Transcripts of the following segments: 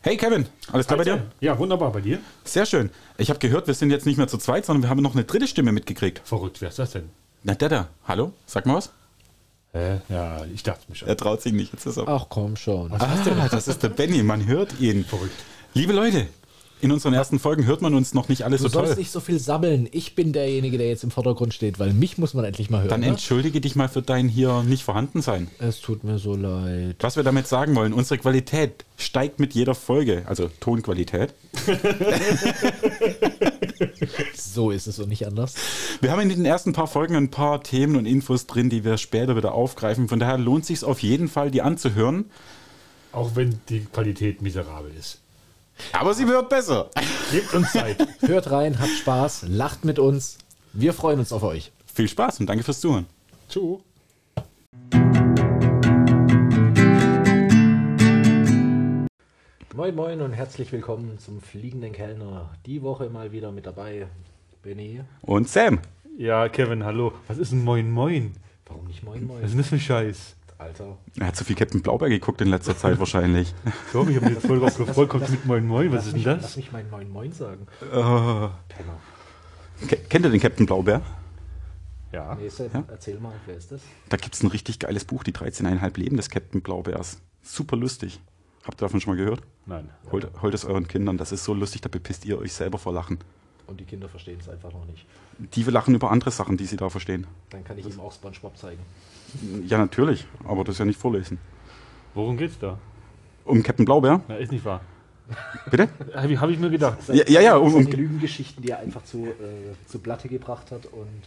Hey Kevin, alles klar bei dir? Ja, wunderbar bei dir. Sehr schön. Ich habe gehört, wir sind jetzt nicht mehr zu zweit, sondern wir haben noch eine dritte Stimme mitgekriegt. Verrückt, wer ist das denn? Na, der da. Hallo? Sag mal was. Hä? Ja, ich dachte mir schon. Er traut sich nicht. Jetzt ist er. Ach komm schon. Ah, das ist der Benny. Man hört ihn. Verrückt. Liebe Leute, in unseren ersten Folgen hört man uns noch nicht alles Du so toll. sollst nicht so viel sammeln. Ich bin derjenige, der jetzt im Vordergrund steht, weil mich muss man endlich mal hören. Dann ne? entschuldige dich mal für dein hier nicht vorhanden sein. Es tut mir so leid. Was wir damit sagen wollen, unsere Qualität steigt mit jeder Folge, also Tonqualität. So ist es und nicht anders. Wir haben in den ersten paar Folgen ein paar Themen und Infos drin, die wir später wieder aufgreifen. Von daher lohnt sich auf jeden Fall, die anzuhören. Auch wenn die Qualität miserabel ist. Aber sie wird besser. Gebt uns Zeit. Hört rein, habt Spaß, lacht mit uns. Wir freuen uns auf euch. Viel Spaß und danke fürs Zuhören. Tschüss. Moin Moin und herzlich willkommen zum Fliegenden Kellner. Die Woche mal wieder mit dabei. Benny. Und Sam. Ja, Kevin, hallo. Was ist ein Moin Moin? Warum nicht Moin Moin? Was ist denn das für ein Scheiß? Alter. Er hat zu viel Captain Blaubeer geguckt in letzter Zeit wahrscheinlich. Ich glaube, ich habe mich jetzt voll drauf gefreut. Kommt mit Moin Moin. Was Lass ist denn Lass das? mich meinen Moin Moin sagen. Penner. ke- kennt ihr den Captain Blaubeer? Ja. Nächste, Ja? erzähl mal, wer ist das? Da gibt es ein richtig geiles Buch, die 13,5 Leben des Captain Blaubeers. Super lustig. Habt ihr davon schon mal gehört? Nein. Holt, holt es euren Kindern, das ist so lustig, da bepisst ihr euch selber vor Lachen. Und die Kinder verstehen es einfach noch nicht. Die lachen über andere Sachen, die sie da verstehen. Dann kann ich ihm auch Spongebob zeigen. Ja, natürlich, aber das ist ja nicht vorlesen. Worum geht's da? Um Captain Blaubeer? Na, ist nicht wahr. Bitte? Habe ich, hab ich mir gedacht. Ja, ja, ja, um, um, Lügengeschichten, die er einfach zu, äh, zu Blatte gebracht hat und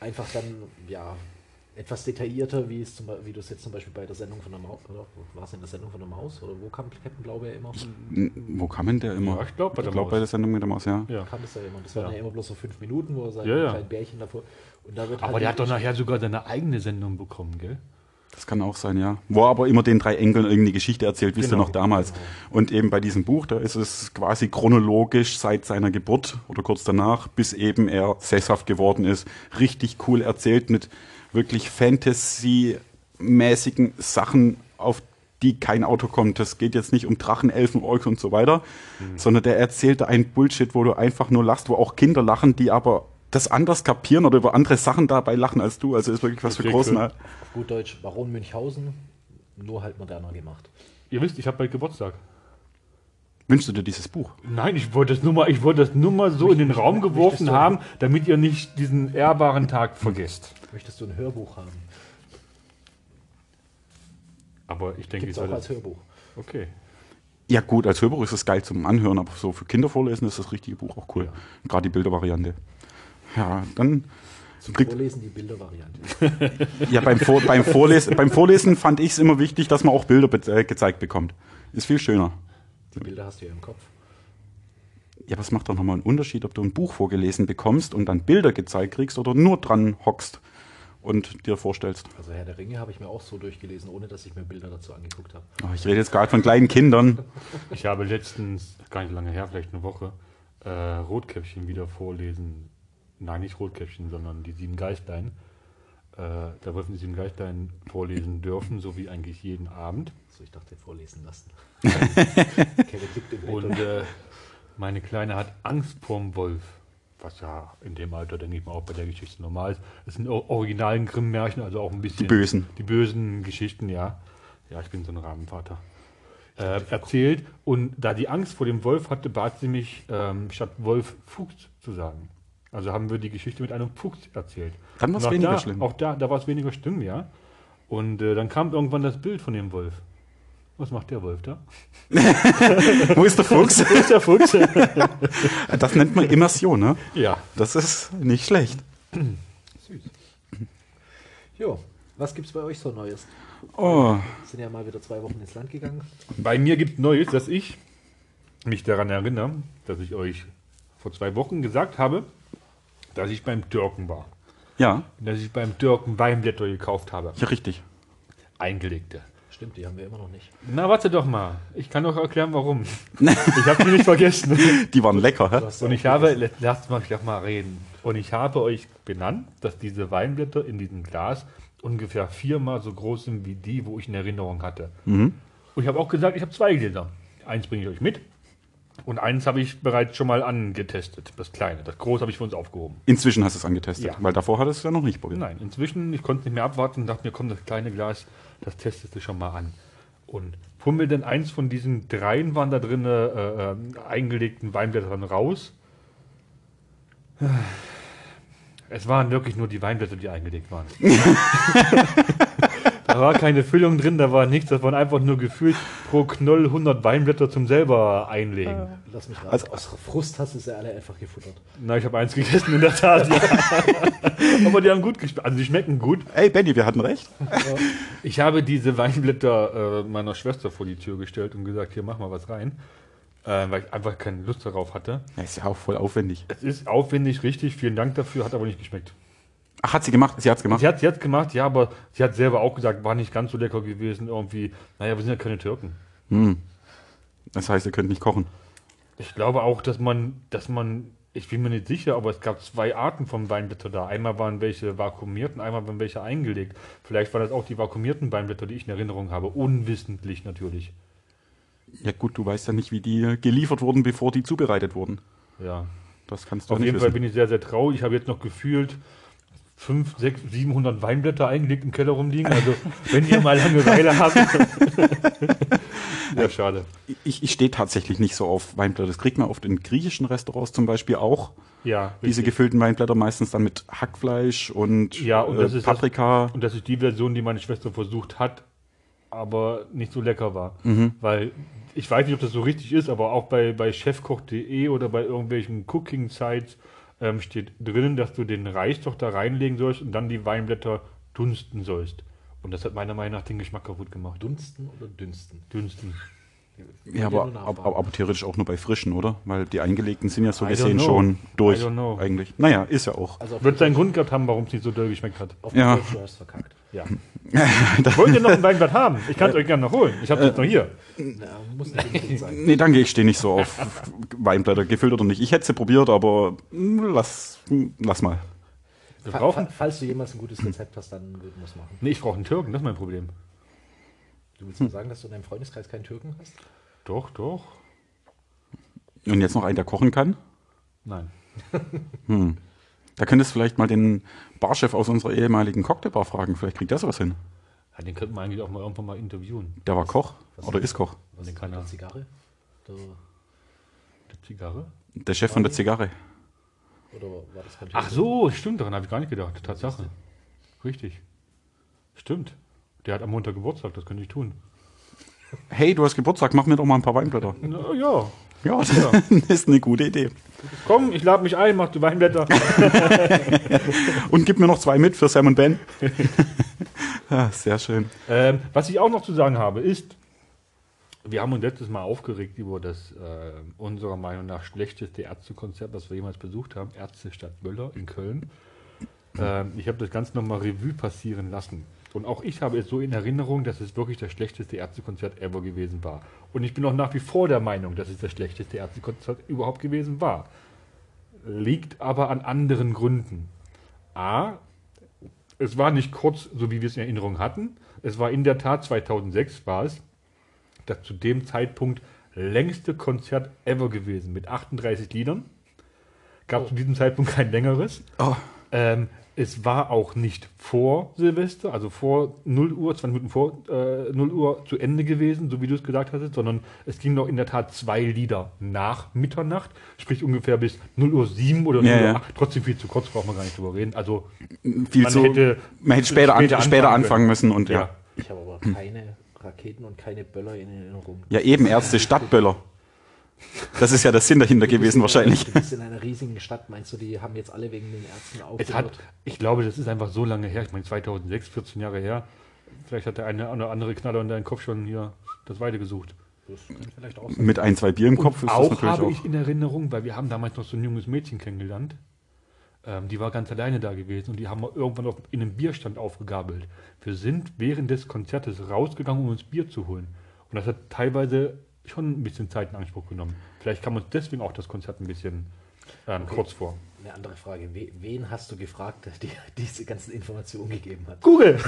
einfach dann, ja, etwas detaillierter, wie, es zum, wie du es jetzt zum Beispiel bei der Sendung von der Maus, oder war es in der Sendung von der Maus, oder wo kam Captain Blaubeer immer? wo kam denn der immer? Ja, ich glaube bei der Ich glaube bei der Sendung mit der Maus, ja. Ja. Kam das ja immer. Das waren Ja. ja immer bloß so fünf Minuten, wo er sein Ja, ja. kleinen Bärchen davor. Aber halt der hat doch nachher sogar seine eigene Sendung bekommen, gell? Das kann auch sein, ja. Wo er aber immer den drei Enkeln irgendeine Geschichte erzählt, wisst ihr Genau. noch damals. Und eben bei diesem Buch, da ist es quasi chronologisch seit seiner Geburt oder kurz danach, bis eben er sesshaft geworden ist. Richtig cool erzählt mit wirklich Fantasy-mäßigen Sachen, auf die kein Auto kommt. Das geht jetzt nicht um Drachen, Elfen, Orks und so weiter, sondern der erzählt da ein Bullshit, wo du einfach nur lachst, wo auch Kinder lachen, die aber das anders kapieren oder über andere Sachen dabei lachen als du. Also ist wirklich was für Okay, großen. cool. gut Deutsch Baron Münchhausen, nur halt moderner gemacht. Ihr wisst, ich habe bald Geburtstag. Wünschst du dir dieses Buch? Nein, ich wollte das nur mal, ich wollte das nur mal so in den Raum geworfen haben, damit ihr nicht diesen ehrbaren Tag vergesst. Möchtest du ein Hörbuch haben? Aber ich denke, Gibt ich es auch als Hörbuch. Okay. Ja gut, als Hörbuch ist es geil zum Anhören, aber so für Kinder vorlesen ist das richtige Buch auch cool. Ja. Gerade die Bildervariante. Ja, dann Zum kriegt, Vorlesen die Bildervariante. ja beim, Vor, beim, Vorlesen, beim Vorlesen fand ich es immer wichtig, dass man auch Bilder be äh, gezeigt bekommt. Ist viel schöner. Die Bilder hast du ja im Kopf. Ja, es macht doch nochmal einen Unterschied, ob du ein Buch vorgelesen bekommst und dann Bilder gezeigt kriegst oder nur dran hockst und dir vorstellst. Also Herr der Ringe habe ich mir auch so durchgelesen, ohne dass ich mir Bilder dazu angeguckt habe. Oh, ich rede jetzt gerade von kleinen Kindern. Ich habe letztens, gar nicht lange her, vielleicht eine Woche, äh, Rotkäppchen wieder vorlesen. Nein, nicht Rotkäppchen, sondern die sieben Geistlein. Äh, da wollten die sieben Geistlein vorlesen dürfen, so wie eigentlich jeden Abend. So, ich dachte, vorlesen lassen. Und äh, meine Kleine hat Angst vorm Wolf. Was ja in dem Alter, denke ich mal, auch bei der Geschichte normal ist. Es sind originalen Grimm-Märchen, also auch ein bisschen. Die bösen. Die bösen Geschichten, ja. Ja, ich bin so ein Rahmenvater. Äh, erzählt. Und da die Angst vor dem Wolf hatte, bat sie mich, ähm, statt Wolf Fuchs zu sagen. Also haben wir die Geschichte mit einem Fuchs erzählt. Dann Und auch weniger da, schlimm. Auch da, da war es weniger schlimm, ja. Und äh, dann kam irgendwann das Bild von dem Wolf. Was macht der Wolf da? Wo ist der Fuchs? Wo ist der Fuchs? Das nennt man Immersion, ne? ja. Das ist nicht schlecht. Süß. Jo, was gibt's bei euch so Neues? Oh, Sind ja mal wieder zwei Wochen ins Land gegangen. Bei mir gibt Neues, dass ich mich daran erinnere, dass ich euch vor zwei Wochen gesagt habe, dass ich beim Türken war. ja, Dass ich beim Türken Weinblätter gekauft habe. ja, richtig. Eingelegte. Stimmt, die haben wir immer noch nicht. Na, warte doch mal. Ich kann doch erklären, warum. ich habe die nicht vergessen. Die waren lecker, hä? Und ich habe, lasst mich doch mal reden. Und ich habe euch benannt, dass diese Weinblätter in diesem Glas ungefähr viermal so groß sind wie die, wo ich in Erinnerung hatte. Und ich habe auch gesagt, ich habe zwei Gläser. Eins bringe ich euch mit. Und eins habe ich bereits schon mal angetestet. Das kleine. Das große habe ich für uns aufgehoben. Inzwischen hast du es angetestet, Ja. weil davor hattest du es ja noch nicht probiert. Nein, inzwischen, ich konnte nicht mehr abwarten und dachte mir, komm, das kleine Glas, das testest du schon mal an. Und fummel denn eins von diesen dreien waren da drin äh, äh, eingelegten Weinblättern raus. Es waren wirklich nur die Weinblätter, die eingelegt waren. da war keine Füllung drin, da war nichts. Das waren einfach nur gefühlt pro Knoll 100 Weinblätter zum selber einlegen. Lass mich raten. Also- Aus Frust hast du sie alle einfach gefuttert. Na, ich habe eins gegessen, in der Tat. Ja. Aber die haben gut geschmeckt. Also die schmecken gut. Ey, Benny, wir hatten recht. Ich habe diese Weinblätter äh, meiner Schwester vor die Tür gestellt und gesagt, hier mach mal was rein, äh, weil ich einfach keine Lust darauf hatte. Ja, ist ja auch voll aufwendig. Es ist aufwendig, richtig, vielen Dank dafür, hat aber nicht geschmeckt. Ach, hat sie gemacht? Sie hat's gemacht? Sie hat es gemacht, ja, aber sie hat selber auch gesagt, war nicht ganz so lecker gewesen, irgendwie. Naja, wir sind ja keine Türken. Hm. Das heißt, ihr könnt nicht kochen. Ich glaube auch, dass man, dass man, ich bin mir nicht sicher, aber es gab zwei Arten von Weinblätter da. Einmal waren welche vakuumiert und einmal waren welche eingelegt. Vielleicht waren das auch die vakuumierten Weinblätter, die ich in Erinnerung habe. Unwissentlich natürlich. Ja gut, du weißt ja nicht, wie die geliefert wurden, bevor die zubereitet wurden. Ja. Das kannst du Auf nicht jeden Fall wissen. bin ich sehr, sehr traurig. Ich habe jetzt noch gefühlt 5, 6, 700 Weinblätter eingelegt im Keller rumliegen. Also, wenn ihr mal Langeweile habt. ja, schade. Ich, ich stehe tatsächlich nicht so auf Weinblätter. Das kriegt man oft in griechischen Restaurants zum Beispiel auch. Ja, Diese richtig. gefüllten Weinblätter meistens dann mit Hackfleisch und, Ja, und äh, das ist das- Paprika. Und das ist die Version, die meine Schwester versucht hat, aber nicht so lecker war. Mhm. Weil ich weiß nicht, ob das so richtig ist, aber auch bei, bei chefkoch.de oder bei irgendwelchen Cooking-Sites ähm, steht drinnen, dass du den Reis doch da reinlegen sollst und dann die Weinblätter dunsten sollst. Und das hat meiner Meinung nach den Geschmack kaputt gemacht. Dunsten oder dünsten? Dünsten. Ja, aber, aber, aber, theoretisch auch nur bei frischen, oder? Weil die eingelegten sind ja so gesehen schon durch. I don't know. Eigentlich. Naja, ist ja auch. Also Wird seinen Grund gehabt haben, warum es nicht so doll geschmeckt hat. auf Ja. ja. du hast verkackt. Ja. Wollt ihr noch ein Weinblatt haben? Ich kann es euch gerne noch holen. Ich habe es jetzt noch hier. Na, muss nicht sein. Nee, danke, ich stehe nicht so auf Weinblätter, gefüllt oder nicht. Ich hätte sie probiert, aber mm, lass, lass mal. Wir Fa brauchen. fa falls du jemals ein gutes Rezept hast, dann würden wir es machen. Nee, ich brauche einen Türken, das ist mein Problem. Du willst mir sagen, dass du in deinem Freundeskreis keinen Türken hast? Doch, doch. Und jetzt noch einen, der kochen kann. Nein. Da könntest du vielleicht mal den Barchef aus unserer ehemaligen Cocktailbar fragen. Vielleicht kriegt der sowas hin. Ja, den könnte man eigentlich auch mal irgendwann mal interviewen. Der war Koch Was oder ist Koch. Was Den ist er. der Zigarre? Der, Die Zigarre? Der Chef von der Zigarre. oder war das kein Ach so, stimmt, daran habe ich gar nicht gedacht. Tatsache. Richtig. Stimmt. Der hat am Montag Geburtstag, das könnte ich tun. Hey, du hast Geburtstag, mach mir doch mal ein paar Weinblätter. Na, ja. Ja, das ist eine gute Idee. Komm, ich lade mich ein, mach die Weinblätter. Und gib mir noch zwei mit für Sam und Ben. ah, sehr schön. ähm, was ich auch noch zu sagen habe, ist, wir haben uns letztes Mal aufgeregt über das äh, unserer Meinung nach schlechteste Ärztekonzert, das wir jemals besucht haben, Ärztestadt Möller in Köln. Ähm, ich habe das Ganze nochmal Revue passieren lassen. Und auch ich habe es so in Erinnerung, dass es wirklich das schlechteste Ärztekonzert ever gewesen war. Und ich bin auch nach wie vor der Meinung, dass es das schlechteste Ärztekonzert überhaupt gewesen war. Liegt aber an anderen Gründen. A, es war nicht kurz, so wie wir es in Erinnerung hatten. Es war in der Tat 2006 war es das zu dem Zeitpunkt längste Konzert ever gewesen mit 38 Liedern. Gab zu diesem Zeitpunkt kein längeres. Oh, Ähm, es war auch nicht vor Silvester, also vor 0 Uhr, 20 Minuten vor äh, 0 Uhr zu Ende gewesen, so wie du es gesagt hast, sondern es ging noch in der Tat zwei Lieder nach Mitternacht, sprich ungefähr bis 0 Uhr 7 oder 0 Ja, Uhr ja. 8. Trotzdem viel zu kurz, braucht man gar nicht drüber reden. Also viel Man zu. hätte man hätte später, an, später später anfangen anfangen müssen und ja. ja. Ich habe aber keine Raketen und keine Böller in Erinnerung. Ja, eben Ärzte Stadtböller. Das ist ja der Sinn dahinter gewesen wahrscheinlich. Du bist in einer riesigen Stadt, meinst du, die haben jetzt alle wegen den Ärzten Es hat, aufgehört? ich glaube, das ist einfach so lange her. Ich meine, 2006, 14 Jahre her. Vielleicht hat der eine oder andere Knaller in deinem Kopf schon hier das Weite gesucht. Das. Mit ein, zwei Bier im Kopf ist das auch natürlich habe auch. ich in Erinnerung, weil wir haben damals noch so ein junges Mädchen kennengelernt. Ähm, die war ganz alleine da gewesen und die haben wir irgendwann auf, in einem Bierstand aufgegabelt. Wir sind während des Konzertes rausgegangen, um uns Bier zu holen. Und das hat teilweise schon ein bisschen Zeit in Anspruch genommen. Vielleicht kam uns deswegen auch das Konzert ein bisschen ähm, kurz vor. Eine andere Frage. We wen hast du gefragt, der dir diese ganzen Informationen gegeben hat? Google!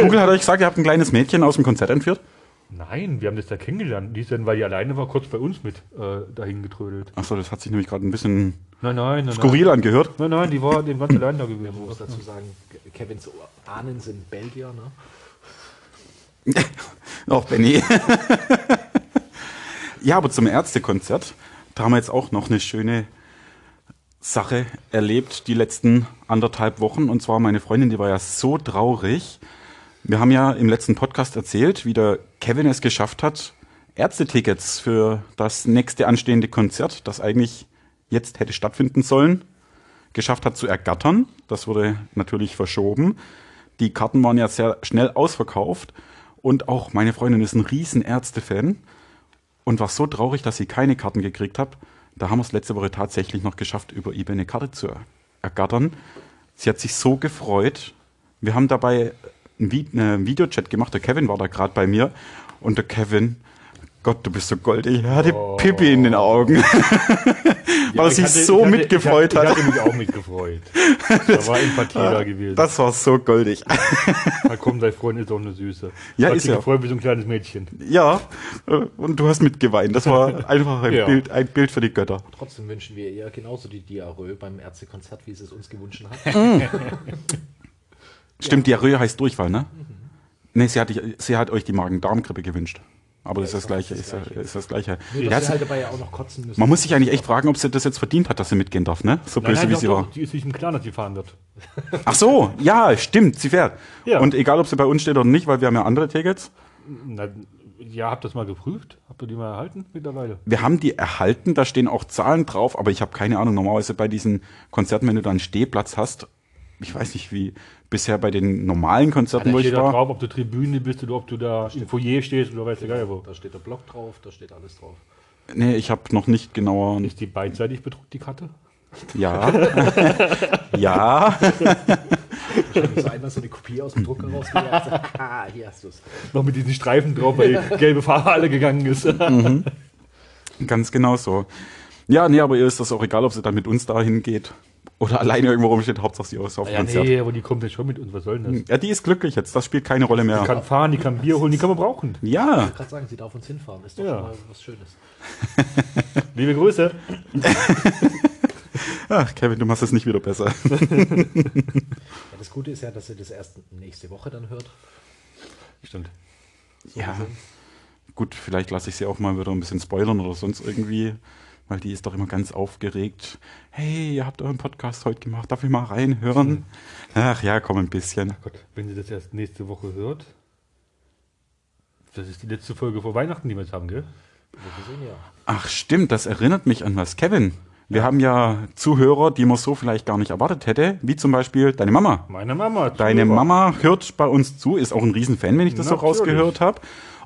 Google hat euch gesagt, ihr habt ein kleines Mädchen aus dem Konzert entführt. Nein, wir haben das da kennengelernt. Die ist dann, weil die alleine war, kurz bei uns mit äh, dahin getrödelt. Achso, das hat sich nämlich gerade ein bisschen Nein, nein, nein. skurril angehört. Nein, nein, die war den ganzen allein da Man gewesen. muss dazu sagen, Kevins Ahnen sind Belgier, ne? Auch Benny. ja, aber zum Ärztekonzert, da haben wir jetzt auch noch eine schöne Sache erlebt, die letzten anderthalb Wochen. Und zwar meine Freundin, die war ja so traurig. Wir haben ja im letzten Podcast erzählt, wie der Kevin es geschafft hat, Ärztetickets für das nächste anstehende Konzert, das eigentlich jetzt hätte stattfinden sollen, geschafft hat zu ergattern. Das wurde natürlich verschoben. Die Karten waren ja sehr schnell ausverkauft. Und auch meine Freundin ist ein riesen Ärzte-Fan und war so traurig, dass sie keine Karten gekriegt hat. Da haben wir es letzte Woche tatsächlich noch geschafft, über eBay eine Karte zu ergattern. Sie hat sich so gefreut. Wir haben dabei einen Vi- einen Videochat gemacht. Der Kevin war da gerade bei mir. Und der Kevin, Gott, du bist so goldig. Er hatte Pippi in den Augen. Weil er ich sich hatte- so ich hatte- mitgefreut ich hatte, hat. Ich hatte mich auch mitgefreut. Da war Empathie da gewesen. Das war so goldig. Na komm, dein Freund ist doch eine Süße. Ja, Hat ist sich er. gefreut wie so ein kleines Mädchen. Ja, äh, und du hast mitgeweint. Das war einfach ein, Ja. Bild, ein Bild für die Götter. Trotzdem wünschen wir ihr genauso die Diarrhoe beim Ärztekonzert, wie sie es uns gewünscht hat. Stimmt, Diarrhoe heißt Durchfall, ne? Nee, sie hat, sie hat euch die Magen-Darm-Grippe gewünscht. Aber das ist das Gleiche. das Ist, ja- Gleiche. ist das Gleiche. Ja, dass halt dabei ja auch noch kotzen müssen. man muss sich eigentlich echt fragen, ob sie das jetzt verdient hat, dass sie mitgehen darf, ne? So böse wie doch, sie war. Die ist sich im Klaren, dass sie fahren wird. Ach so, ja, stimmt, sie fährt. Ja. Und egal, ob sie bei uns steht oder nicht, weil wir haben ja andere Tickets. Na, ja, habt ihr das mal geprüft? Habt ihr die mal erhalten mittlerweile? Wir haben die erhalten, da stehen auch Zahlen drauf, aber ich habe keine Ahnung. Normalerweise bei diesen Konzerten, wenn du da einen Stehplatz hast, ich weiß nicht, wie bisher bei den normalen Konzerten, Da wo ich steht da war. drauf, ob du Tribüne bist oder ob du da im Foyer stehst oder weiß der Geil wo. Da steht der Block drauf, da steht alles drauf. Nee, ich habe noch nicht genauer. Ist die beidseitig bedruckt, die Karte? Ja. ja. Wahrscheinlich so einmal so eine Kopie aus dem Drucker rausgejagt. Haha, hier hast du es. Noch mit diesen Streifen drauf, weil die gelbe Farbe alle gegangen ist. Ganz genau so. Ja, nee, aber ihr ist das auch egal, ob sie dann mit uns dahin geht oder alleine irgendwo rumsteht. Hauptsache sie ist auf dem ja, Konzert. nee, aber die kommt jetzt schon mit uns. Was soll denn das? Ja, die ist glücklich jetzt. Das spielt keine Rolle Die mehr. kann fahren, die kann Bier holen, die kann man brauchen. Ja, Ich wollte gerade sagen, sie darf uns hinfahren. Ist doch Ja. schon mal was Schönes. Liebe Grüße. Ach, Kevin, du machst es nicht wieder besser. Ja, das Gute ist ja, dass sie das erst nächste Woche dann hört. Stimmt. Ja. Gut, vielleicht lasse ich sie auch mal wieder ein bisschen spoilern oder sonst irgendwie, weil die ist doch immer ganz aufgeregt. Hey, ihr habt euren Podcast heute gemacht, darf ich mal reinhören? Ach ja, komm ein bisschen. Gott, wenn sie das erst nächste Woche hört. Das ist die letzte Folge vor Weihnachten, die wir jetzt haben, gell? Ja. Ach stimmt, das erinnert mich an was. Kevin, wir haben ja Zuhörer, die man so vielleicht gar nicht erwartet hätte, wie zum Beispiel deine Mama. Meine Mama. Deine Zuhörer. Mama hört bei uns zu, ist auch ein Riesenfan, wenn ich das so Natürlich. rausgehört habe.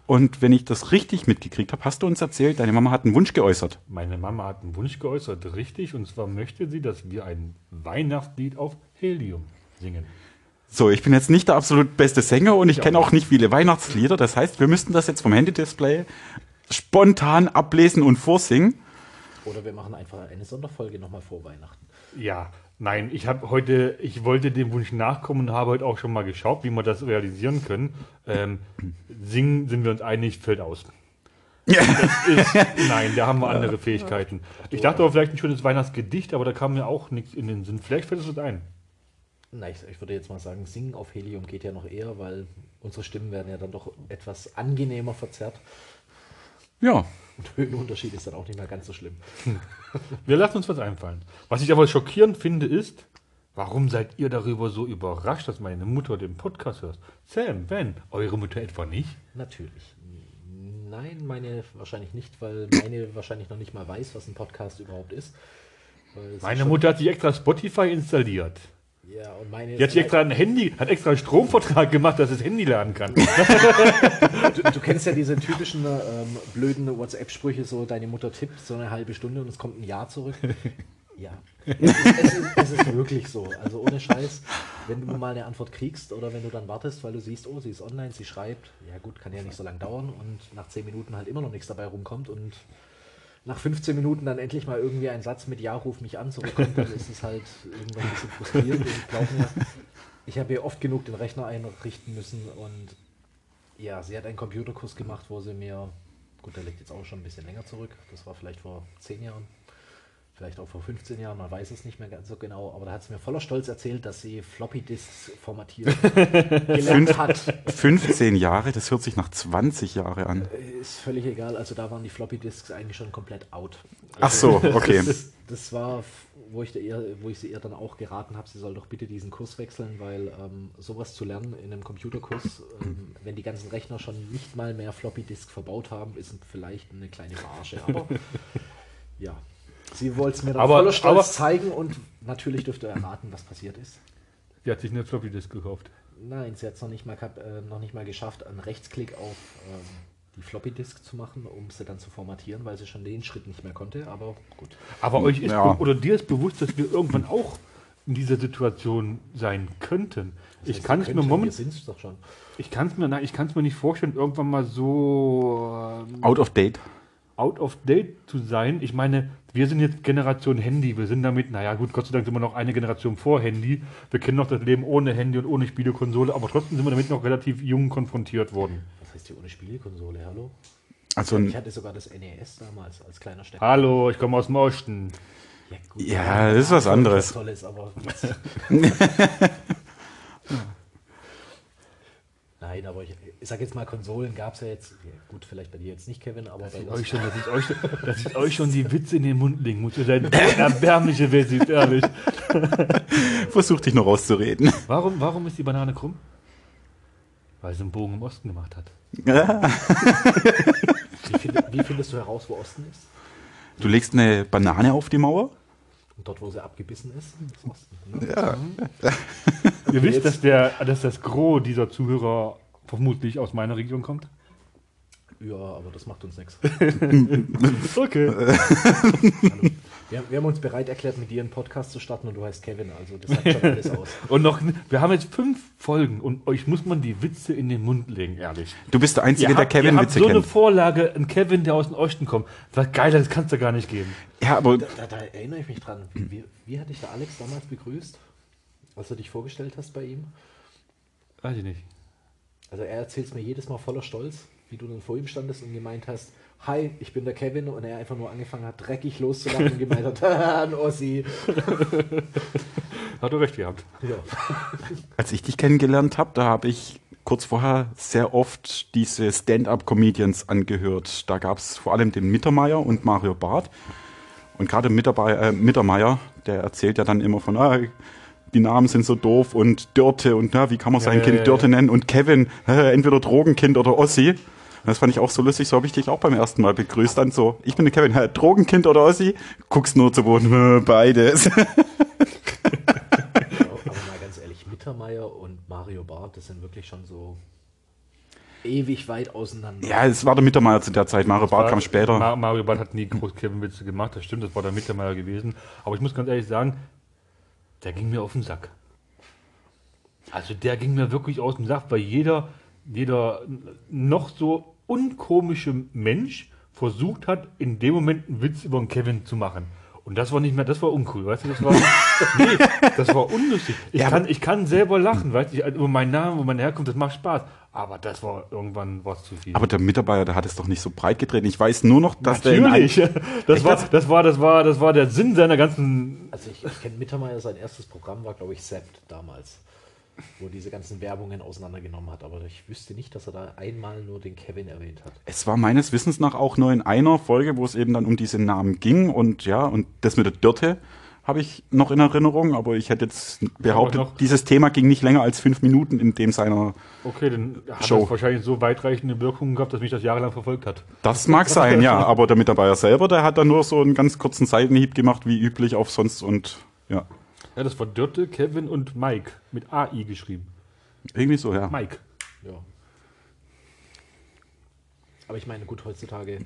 Und wenn ich das richtig mitgekriegt habe, hast du uns erzählt, deine Mama hat einen Wunsch geäußert. Meine Mama hat einen Wunsch geäußert, richtig. Und zwar möchte sie, dass wir ein Weihnachtslied auf Helium singen. So, ich bin jetzt nicht der absolut beste Sänger und ich kenne auch nicht viele Weihnachtslieder. Das heißt, wir müssten das jetzt vom Handy-Display spontan ablesen und vorsingen. Oder wir machen einfach eine Sonderfolge nochmal vor Weihnachten. Ja, nein, ich habe heute, ich wollte dem Wunsch nachkommen und habe heute auch schon mal geschaut, wie wir das realisieren können. Ähm, singen sind wir uns einig, fällt aus. Ja. Ist, nein, da haben wir andere Fähigkeiten. Ich dachte aber vielleicht ein schönes Weihnachtsgedicht, aber da kam mir auch nichts in den Sinn. Vielleicht fällt es uns ein. Na, ich, ich würde jetzt mal sagen, Singen auf Helium geht ja noch eher, weil unsere Stimmen werden ja dann doch etwas angenehmer verzerrt. Ja, Höhenunterschied ist dann auch nicht mehr ganz so schlimm. Wir lassen uns was einfallen. Was ich aber schockierend finde, ist, warum seid ihr darüber so überrascht, dass meine Mutter den Podcast hört? Sam, Ben, eure Mutter etwa nicht? Natürlich. Nein, meine wahrscheinlich nicht, weil meine wahrscheinlich noch nicht mal weiß, was ein Podcast überhaupt ist. Meine Mutter hat sich extra Spotify installiert. Ja, und meine. Die hat sich extra ein Handy, hat extra einen Stromvertrag gemacht, dass es Handy laden kann. du, du kennst ja diese typischen ähm, blöden WhatsApp-Sprüche, so deine Mutter tippt so eine halbe Stunde und es kommt ein Ja zurück. Ja. Es ist, es, ist, es ist wirklich so. Also ohne Scheiß, wenn du mal eine Antwort kriegst oder wenn du dann wartest, weil du siehst, oh, sie ist online, sie schreibt, ja gut, kann ja nicht so lange dauern und nach 10 Minuten halt immer noch nichts dabei rumkommt und nach 15 Minuten dann endlich mal irgendwie ein Satz mit Ja, ruf mich an zurückkommt, dann ist es halt irgendwann ein bisschen frustrierend. Und ich glaube mir, ich habe hier oft genug den Rechner einrichten müssen und Ja, sie hat einen Computerkurs gemacht, wo sie mir, gut, der liegt jetzt auch schon ein bisschen länger zurück, das war vielleicht vor zehn Jahren, vielleicht auch vor 15 Jahren, man weiß es nicht mehr ganz so genau, aber da hat sie mir voller Stolz erzählt, dass sie Floppy Disks formatiert gelernt hat. 15 Jahre, das hört sich nach 20 Jahre an. Ist völlig egal, also da waren die Floppy Disks eigentlich schon komplett out. Ach so, okay. Das, das war, wo ich, ihr, wo ich sie ihr dann auch geraten habe, sie soll doch bitte diesen Kurs wechseln, weil ähm, sowas zu lernen in einem Computerkurs, ähm, wenn die ganzen Rechner schon nicht mal mehr Floppy Disk verbaut haben, ist vielleicht eine kleine Verarsche. Aber ja, sie wollte es mir dann Aber- voller Stolz aber- zeigen und natürlich dürft ihr erraten, was passiert ist. Die hat sich eine Floppy Disk gekauft. Nein, sie hat es noch, nicht mal äh, noch nicht mal geschafft, einen Rechtsklick auf ähm, die Floppy Disk zu machen, um sie dann zu formatieren, weil sie schon den Schritt nicht mehr konnte. Aber gut. Aber euch ist Ja. oder dir ist bewusst, dass wir irgendwann auch in dieser Situation sein könnten. Ich kann es mir momentan, ich kann es mir, nein, ich kann es mir nicht vorstellen, irgendwann mal so ähm, Out of date. Out of date zu sein. Ich meine, wir sind jetzt Generation Handy. Wir sind damit, naja, gut, Gott sei Dank sind wir noch eine Generation vor Handy. Wir kennen noch das Leben ohne Handy und ohne Spielekonsole, aber trotzdem sind wir damit noch relativ jung konfrontiert worden. Was heißt hier ohne Spielekonsole? Hallo? Also, Ich hatte sogar das NES damals als kleiner Stecker. Hallo, ich komme aus dem Osten. Ja, gut, Ja, das ist was anderes. Tolles, aber. Nein, aber ich, ich sag jetzt mal, Konsolen gab es ja jetzt. Gut, vielleicht bei dir jetzt nicht, Kevin, aber bei Euch uns. schon, dass, ich euch, dass ich euch schon die Witze in den Mund legen muss. Seid so erbärmliche Wessis, ehrlich. versuch dich noch rauszureden. Warum, warum ist die Banane krumm? Weil sie einen Bogen im Osten gemacht hat. Wie, find, wie findest du heraus, wo Osten ist? Du legst eine Banane auf die Mauer? Und dort, wo sie abgebissen ist, ist Osten. Ne? Ja. Ihr wisst, dass, der, dass das Gros dieser Zuhörer vermutlich aus meiner Region kommt? Ja, aber das macht uns nichts. Okay. Wir, wir haben uns bereit erklärt, mit dir einen Podcast zu starten und du heißt Kevin, also das sagt schon alles aus. Und noch, wir haben jetzt fünf Folgen und euch muss man die Witze in den Mund legen, ehrlich. Du bist der Einzige, der ihr Kevin habt Witze so eine kennt. Vorlage, ein Kevin, der aus dem Osten kommt. Was geiler, das kannst du gar nicht geben. Ja, aber Da, da erinnere ich mich dran. Wie, wie hat dich der Alex damals begrüßt, als du dich vorgestellt hast bei ihm? Weiß ich nicht. Also er erzählt es mir jedes Mal voller Stolz, wie du dann vor ihm standest und gemeint hast, hi, ich bin der Kevin und er einfach nur angefangen hat, dreckig loszulachen und gemeint hat, "Haha, ein Ossi. Hat er recht gehabt. Ja. als ich dich kennengelernt habe, da habe ich kurz vorher sehr oft diese Stand-up-Comedians angehört. Da gab es vor allem den Mittermeier und Mario Barth. Und gerade Mittermeier, äh, Mittermeier, der erzählt ja dann immer von, ah, die Namen sind so doof und Dörte und na, wie kann man sein ja, Kind ja, Dörte nennen? Und Kevin, äh, entweder Drogenkind oder Ossi. Das fand ich auch so lustig, so habe ich dich auch beim ersten Mal begrüßt. Dann so, ich bin der Kevin, hä, Drogenkind oder Ossi? Guckst nur zu Boden, äh, beides. Aber mal ganz ehrlich, Mittermeier und Mario Barth, das sind wirklich schon so ewig weit auseinander. ja, es war der Mittermeier zu der Zeit, Mario Barth kam später. Ma- Mario Barth hat nie groß Kevin-Witze gemacht, das stimmt, das war der Mittermeier gewesen. Aber ich muss ganz ehrlich sagen, der ging mir auf den Sack. Also der ging mir wirklich aus dem Sack, weil jeder, jeder noch so unkomische Mensch versucht hat, in dem Moment einen Witz über den Kevin zu machen. Und das war nicht mehr, das war uncool, weißt du, das war, nee, das war unlustig. Ich, Ja, kann, ich kann selber lachen, weißt du, über meinen Namen, wo man herkommt, das macht Spaß. Aber das war irgendwann was zu viel. Aber der Mitarbeiter, der hat es doch nicht so breit getreten. Ich weiß nur noch, dass der in ein- Natürlich. Das war, das, war, das, war, das war der Sinn seiner ganzen. Also ich, ich kenne Mittermeier, sein erstes Programm war, glaube ich, Sept damals, wo er diese ganzen Werbungen auseinandergenommen hat. Aber ich wüsste nicht, dass er da einmal nur den Kevin erwähnt hat. Es war meines Wissens nach auch nur in einer Folge, wo es eben dann um diese Namen ging und ja, und das mit der Dörte habe ich noch in Erinnerung, aber ich hätte jetzt behauptet, noch- dieses Thema ging nicht länger als fünf Minuten in dem seiner. Okay, dann hat Show. das wahrscheinlich so weitreichende Wirkungen gehabt, dass mich das jahrelang verfolgt hat. Das mag sein, ja, aber der Mitarbeiter selber, der hat dann nur so einen ganz kurzen Seitenhieb gemacht, wie üblich auf sonst und ja, Ja, das war Dörte, Kevin und Mike mit AI geschrieben. irgendwie so, ja. Mike. Ja. Aber ich meine, gut, heutzutage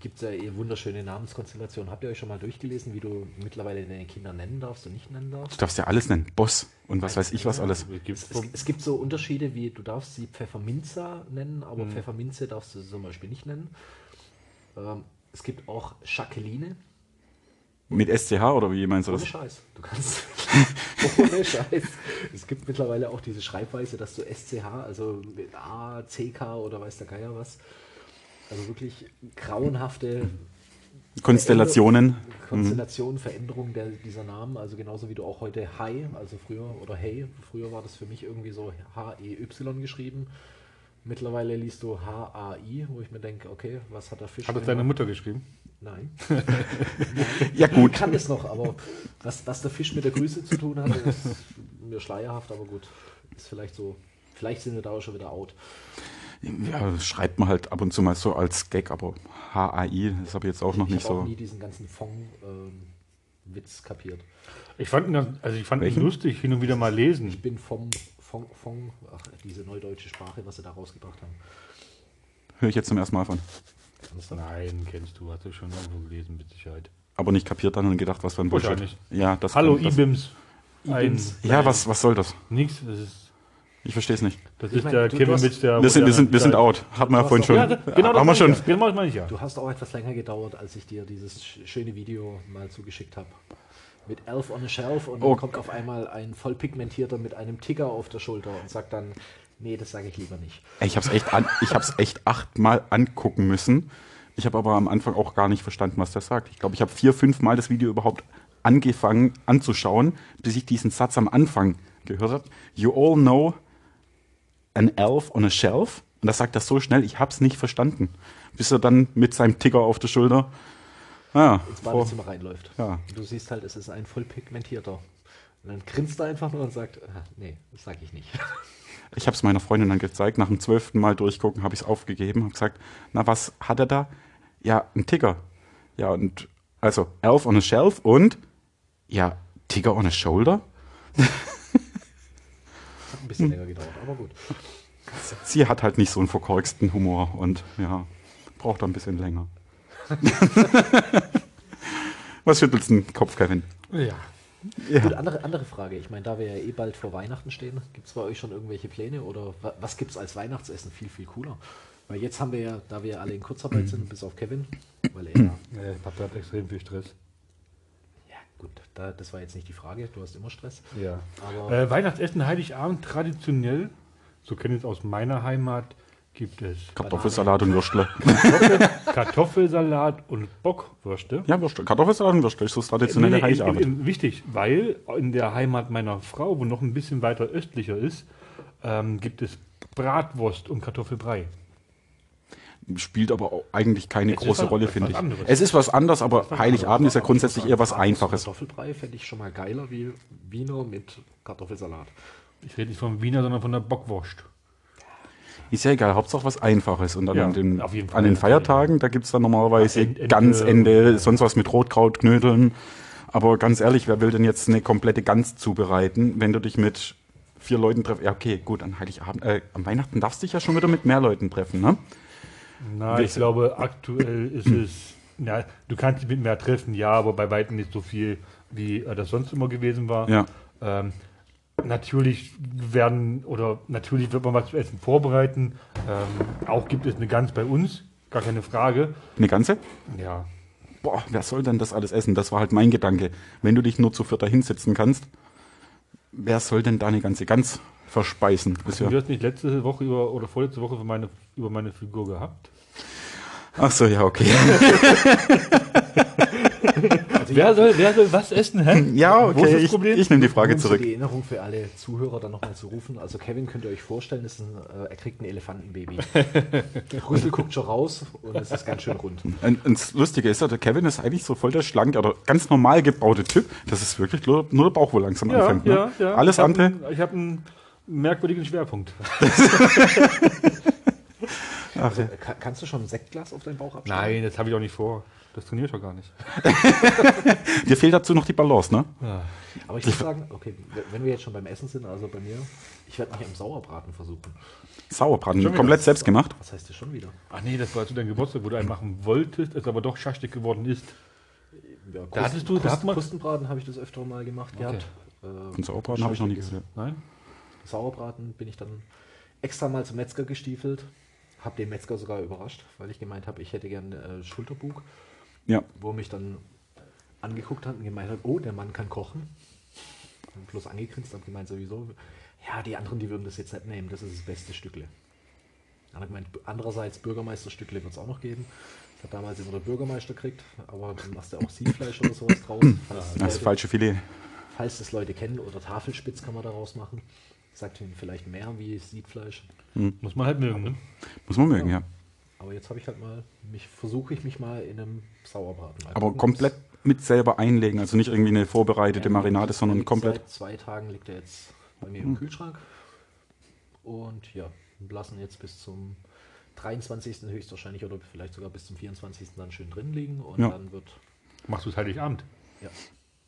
gibt es ja eh wunderschöne Namenskonstellationen. Habt ihr euch schon mal durchgelesen, wie du mittlerweile deine Kinder nennen darfst und nicht nennen darfst? Du darfst ja alles nennen, Boss und was weiß ich was alles. Gibt's Es, es gibt so Unterschiede, wie du darfst sie Pfefferminza nennen, aber Pfefferminze darfst du zum Beispiel nicht nennen. Ähm, es gibt auch Jacqueline. Mit SCH oder wie meinst du Ohne das? Scheiß. Du kannst. ohne Scheiß. Es gibt mittlerweile auch diese Schreibweise, dass du SCH, also mit A, CK oder weiß der Geier was. Also wirklich grauenhafte Konstellationen. Konstellation, Veränderung der, dieser Namen. Also genauso wie du auch heute Hi, also früher, oder Hey, früher war das für mich irgendwie so H-E-Y geschrieben. Mittlerweile liest du H-A-I, wo ich mir denke, okay, was hat der Fisch? Hat das deine Mutter geschrieben? Nein. Ja gut. Ich kann es noch, aber was, was der Fisch mit der Grüße zu tun hat, ist mir schleierhaft, aber gut. Ist vielleicht so. Vielleicht sind wir da auch schon wieder out. Ja, das schreibt man halt ab und zu mal so als Gag, aber HAI, das habe ich jetzt auch noch Ich nicht habe auch so. nie diesen ganzen Fong-Witz kapiert. Ich fand ihn, ganz, also ich fand ihn lustig, hin und wieder mal lesen. Ich bin vom Fong, Fong, ach, diese neudeutsche Sprache, was sie da rausgebracht haben. Höre ich jetzt zum ersten Mal von. Nein, kennst du, hast du schon irgendwo gelesen, mit Sicherheit. Aber nicht kapiert dann und gedacht, was für ein Bullshit. Ja, das Hallo, das, IBIMS. IBIMS. Ja, was, was soll das? Nix, das ist, Ich verstehe es nicht. das Ich ist mein, der du- Kevin Witz, der. Wir sind, wir sind, wir sind out. Hatten wir ja vorhin schon. Ja, genau das haben wir schon. ich ja. Genau das meine ich ja. Du hast auch etwas länger gedauert, als ich dir dieses sch- schöne Video mal zugeschickt habe. Mit Elf on a Shelf und Oh. dann kommt auf einmal ein vollpigmentierter mit einem Ticker auf der Schulter und sagt dann, nee, das sage ich lieber nicht. Ich habe es echt, an, ich hab's echt achtmal angucken müssen. Ich habe aber am Anfang auch gar nicht verstanden, was der sagt. Ich glaube, ich habe vier, fünf Mal das Video überhaupt angefangen anzuschauen, bis ich diesen Satz am Anfang gehört habe. You all know an elf on a shelf. Und das sagt er so schnell, ich habe es nicht verstanden. Bis er dann mit seinem Ticker auf der Schulter ah, ins Badezimmer reinläuft. Ja. Du siehst halt, es ist ein vollpigmentierter. Und dann grinst er einfach nur und sagt, ah, nee, das sage ich nicht. Ich habe es meiner Freundin dann gezeigt. Nach dem zwölften Mal durchgucken habe ich es aufgegeben. Habe gesagt, na was hat er da? Ja, ein Ticker. Ja, und also Elf on a Shelf und ja, Ticker on a Shoulder. Hat ein bisschen länger gedauert, aber gut. Sie hat halt nicht so einen verkorksten Humor und ja, braucht ein bisschen länger. was schüttelst du den Kopf, Kevin? Ja. Gut, andere, andere Frage. Ich meine, da wir ja eh bald vor Weihnachten stehen, gibt es bei euch schon irgendwelche Pläne oder wa- was gibt es als Weihnachtsessen? Viel, viel cooler. Weil jetzt haben wir ja, da wir alle in Kurzarbeit sind, bis auf Kevin, weil er ja, Papa hat extrem viel Stress. ja gut, da, das war jetzt nicht die Frage, du hast immer Stress. Ja. Äh, Weihnachtsessen, Heiligabend, traditionell, so kenne ich es aus meiner Heimat, gibt es Kartoffelsalat und Würstle. Kartoffelsalat und Bockwürste. Ja, Würstle. Kartoffelsalat und Würstle ist so das traditionelle Nee, nee, Heiligabend. in, in, wichtig, weil in der Heimat meiner Frau, wo noch ein bisschen weiter östlicher ist, ähm, gibt es Bratwurst und Kartoffelbrei. spielt aber auch eigentlich keine Es große was- Rolle, was finde ich. anderes. Es ist was anderes, aber was Heiligabend ist ja grundsätzlich eher was Einfaches. Kartoffelbrei fände ich schon mal geiler wie Wiener mit Kartoffelsalat. Ich rede nicht vom Wiener, sondern von der Bockwurst. Ist ja egal, Hauptsache was Einfaches. Und dann Ja, an den, an den Feiertagen, da gibt es dann normalerweise Ja, Ente, Gans, Ende, sonst was mit Rotkraut, Knödeln. Aber ganz ehrlich, wer will denn jetzt eine komplette Gans zubereiten, wenn du dich mit vier Leuten triffst? Ja, okay, gut, an Heiligabend, äh, am Weihnachten darfst du dich ja schon wieder mit mehr Leuten treffen, ne? Na, ich glaube, aktuell ist es, ja, du kannst dich mit mehr treffen, ja, aber bei weitem nicht so viel, wie äh, das sonst immer gewesen war. Ja. Ähm, natürlich werden, oder natürlich wird man was zu essen vorbereiten. Ähm, auch gibt es eine Gans bei uns, gar keine Frage. Eine ganze? Ja, Boah, wer soll denn das alles essen? Das war halt mein Gedanke. Wenn du dich nur zu vierter hinsetzen kannst, wer soll denn da eine ganze Gans verspeisen? Ist du ja, hast nicht letzte Woche über, oder vorletzte Woche für meine, über meine Figur gehabt. ach so, ja, okay. Also Wer soll, wer soll was essen? Hä? Ja, Wo ist okay, das ich, Problem? ich nehme die Frage um zurück. die Erinnerung für alle Zuhörer dann nochmal zu rufen. Also Kevin könnt ihr euch vorstellen, ist ein, äh, er kriegt ein Elefantenbaby. Rüssel guckt schon raus und es ist ganz schön rund. Und, und das Lustige ist ja, der Kevin ist eigentlich so voll der schlanke oder ganz normal gebaute Typ. Das ist wirklich nur, nur der Bauch, wo langsam Ja, anfängt. Ne? ja, ja. Alles ich hab andere. einen- Ich habe einen merkwürdigen Schwerpunkt. Ach, ja. Ka- kannst du schon ein Sektglas auf deinen Bauch abstellen? Nein, das habe ich auch nicht vor. Das trainiere ich doch gar nicht. Dir fehlt dazu noch die Balance, ne? Aber ich muss sagen, okay, wenn wir jetzt schon beim Essen sind, also bei mir, ich werde mich am Sauerbraten versuchen. Sauerbraten, komplett selbst gemacht. Was heißt das schon wieder? Ach nee, das war zu deinem Geburtstag, wo du einen machen wolltest, es aber doch schaschtig geworden ist. Ja, Da hattest du- da Krusten, hat man- Krustenbraten habe ich das öfter mal gemacht gehabt. Äh, Und Sauerbraten habe ich noch nie gehört. Nein? Sauerbraten bin ich dann extra mal zum Metzger gestiefelt. Habe den Metzger sogar überrascht, weil ich gemeint habe, ich hätte gern äh, Schulterbug, Ja. wo mich dann angeguckt hat und gemeint hat, oh, der Mann kann kochen. Und bloß angegrinst und gemeint sowieso, ja, die anderen, die würden das jetzt nicht nehmen, das ist das beste Stückle. Dann hat gemeint, andererseits Bürgermeisterstückle wird es auch noch geben. Das hat damals immer der Bürgermeister gekriegt, aber dann machst du auch Siegfleisch oder sowas draus. Falls Das Leute- falsche Filet. falls das Leute kennen, oder Tafelspitz kann man daraus machen. Sagt ihnen vielleicht mehr wie Siedfleisch. Muss man halt mögen, ne? Muss man mögen, ja. Aber jetzt habe ich halt mal, mich versuche ich mich mal in einem Sauerbraten. Mal Aber komplett mit selber einlegen. Also nicht irgendwie eine vorbereitete Ja, Marinade, sondern komplett. Seit zwei Tagen liegt er jetzt bei mir im Kühlschrank. Und ja, lassen jetzt bis zum 23. höchstwahrscheinlich oder vielleicht sogar bis zum 24. dann schön drin liegen. Und Ja. dann wird Machst du es Heiligabend? ja,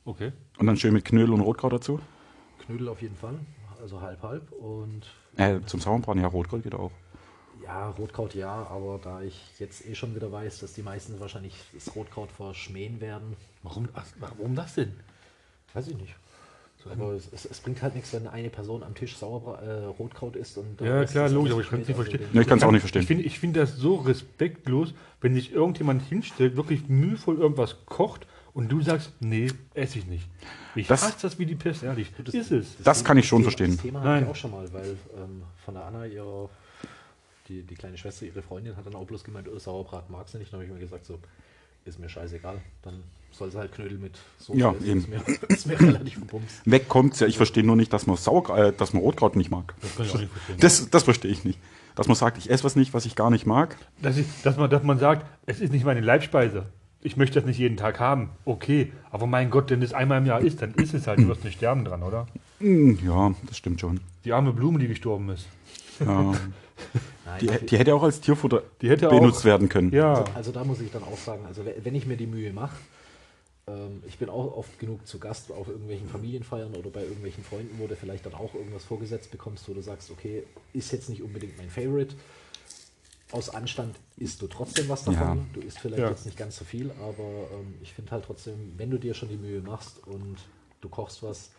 Okay. Und dann schön mit Knödel und Rotkraut dazu. Knödel auf jeden Fall. Also halb halb. Und Äh, zum Sauerbraten, ja, Rotkraut geht auch. Ja, Rotkraut ja, aber da ich jetzt eh schon wieder weiß, dass die meisten wahrscheinlich das Rotkraut verschmähen werden, Warum, ach, warum das denn? weiß ich nicht. Aber es, es, es bringt halt nichts, wenn eine Person am Tisch Sauerbra äh, Rotkraut isst und Ja, lässt klar, das logisch, aber ich kann's nicht verschmäht. verstehen. Ja, ich kann's auch nicht verstehen. Ich finde ich find das so respektlos, wenn sich irgendjemand hinstellt, wirklich mühevoll irgendwas kocht und du sagst, nee, esse ich nicht. Ich Das- hasse das wie die Pest, ehrlich. Das ist es. Das kann ich schon verstehen. Das Thema hatte Nein. ich auch schon mal, weil ähm, von der Anna, ihre, die, die kleine Schwester, ihre Freundin, hat dann auch bloß gemeint, oh, Sauerbraten mag sie nicht. Dann habe ich mir gesagt, so, ist mir scheißegal. Dann soll sie halt Knödel mit Soße Ja, essen. eben. Ist mir, ist mir relativ bums. Weg kommt's ja. Ich verstehe nur nicht, dass man, Sauer, äh, dass man Rotkraut nicht mag. Das kann ich auch nicht verstehen. Das, das verstehe ich nicht. Dass man sagt, ich esse was nicht, was ich gar nicht mag. Dass, ich, dass, man, dass man sagt, es ist nicht meine Leibspeise. Ich möchte das nicht jeden Tag haben. Okay, aber mein Gott, wenn es einmal im Jahr ist, dann ist es halt. Du wirst nicht sterben dran, oder? Hm, ja, das stimmt schon. Die arme Blume, die gestorben ist. Ja, Nein, die, die hätte auch als Tierfutter Die hätte benutzt auch- werden können. Ja, also, also da muss ich dann auch sagen, also we- wenn ich mir die Mühe mache, ähm, ich bin auch oft genug zu Gast auf irgendwelchen Familienfeiern oder bei irgendwelchen Freunden, wo du vielleicht dann auch irgendwas vorgesetzt bekommst, wo du sagst, okay, ist jetzt nicht unbedingt mein Favorite. Aus Anstand isst du trotzdem was davon. Ja. Du isst vielleicht Ja. jetzt nicht ganz so viel, aber ähm, ich finde halt trotzdem, wenn du dir schon die Mühe machst und du kochst was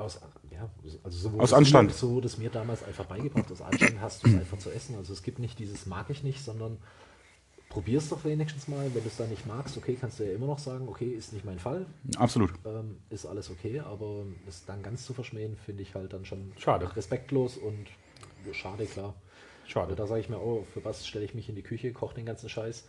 aus, ja, also so Aus es Anstand. Mir, so wurde es mir damals einfach beigebracht. Aus Anstand hast du es einfach zu essen. Also es gibt nicht dieses mag ich nicht, sondern probier's doch wenigstens mal. Wenn du es dann nicht magst, okay, kannst du ja immer noch sagen, okay, ist nicht mein Fall, Absolut. ähm, ist alles okay, aber es dann ganz zu verschmähen, finde ich halt dann schon Schade. respektlos und schade, klar. schade. Also da sage ich mir, oh, für was stelle ich mich in die Küche, koche den ganzen Scheiß.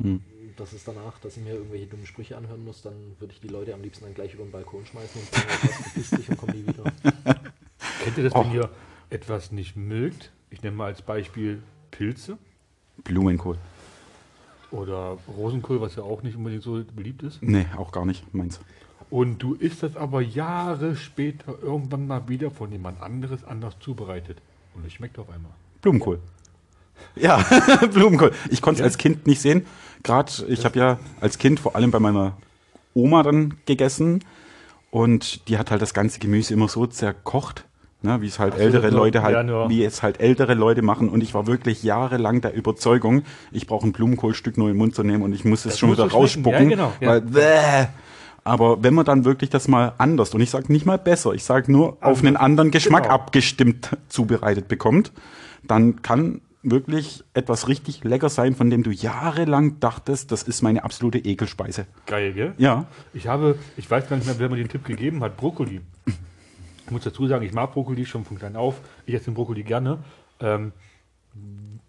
Hm. Das ist danach, dass ich mir irgendwelche dummen Sprüche anhören muss, dann würde ich die Leute am liebsten dann gleich über den Balkon schmeißen und sagen, was verpiss dich und komm nie wieder. Kennt ihr das, Oh. wenn ihr etwas nicht mögt? Ich nenne mal als Beispiel Pilze Blumenkohl. oder Rosenkohl, was ja auch nicht unbedingt so beliebt ist. Nee, auch gar nicht meins. Und du isst das aber Jahre später irgendwann mal wieder von jemand anderes anders zubereitet. Und es schmeckt auf einmal. Blumenkohl. Ja, Blumenkohl. Ich konnte es Ja? als Kind nicht sehen. Gerade, ich habe ja als Kind vor allem bei meiner Oma dann gegessen. Und die hat halt das ganze Gemüse immer so zerkocht, ne, wie es halt so, ältere nur- Leute halt, ja, wie es halt ältere Leute machen. Und ich war wirklich jahrelang der Überzeugung, ich brauche ein Blumenkohlstück nur in den Mund zu nehmen und ich muss es Das schon wieder rausspucken. Ja, genau. Weil, bäh. Aber wenn man dann wirklich das mal anders, und ich sage nicht mal besser, ich sage nur auf einen anderen Geschmack Genau. abgestimmt zubereitet bekommt, dann kann wirklich etwas richtig lecker sein, von dem du jahrelang dachtest, das ist meine absolute Ekelspeise. Geil, gell? Ja, Ich habe, ich weiß gar nicht mehr, wer mir den Tipp gegeben hat, Brokkoli. Ich muss dazu sagen, ich mag Brokkoli schon von klein auf. Ich esse den Brokkoli gerne. Ähm,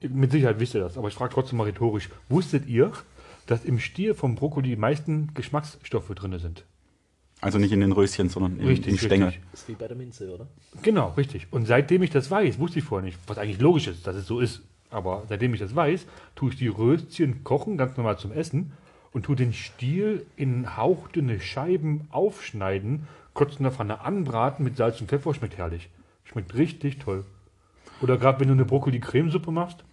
mit Sicherheit wisst ihr das, aber ich frage trotzdem mal rhetorisch. Wusstet ihr, dass im Stiel vom Brokkoli die meisten Geschmacksstoffe drin sind? Also nicht in den Röschen, sondern im, Richtig, im Stängel. richtig. ist wie bei der Minze, oder? Genau, richtig. Und seitdem ich das weiß, wusste ich vorher nicht, was eigentlich logisch ist, dass es so ist. Aber seitdem ich das weiß, tue ich die Röschen kochen, ganz normal zum Essen, und tue den Stiel in hauchdünne Scheiben aufschneiden, kurz in der Pfanne anbraten mit Salz und Pfeffer, schmeckt herrlich. Schmeckt richtig toll. Oder gerade wenn du eine Brokkoli-Cremesuppe machst,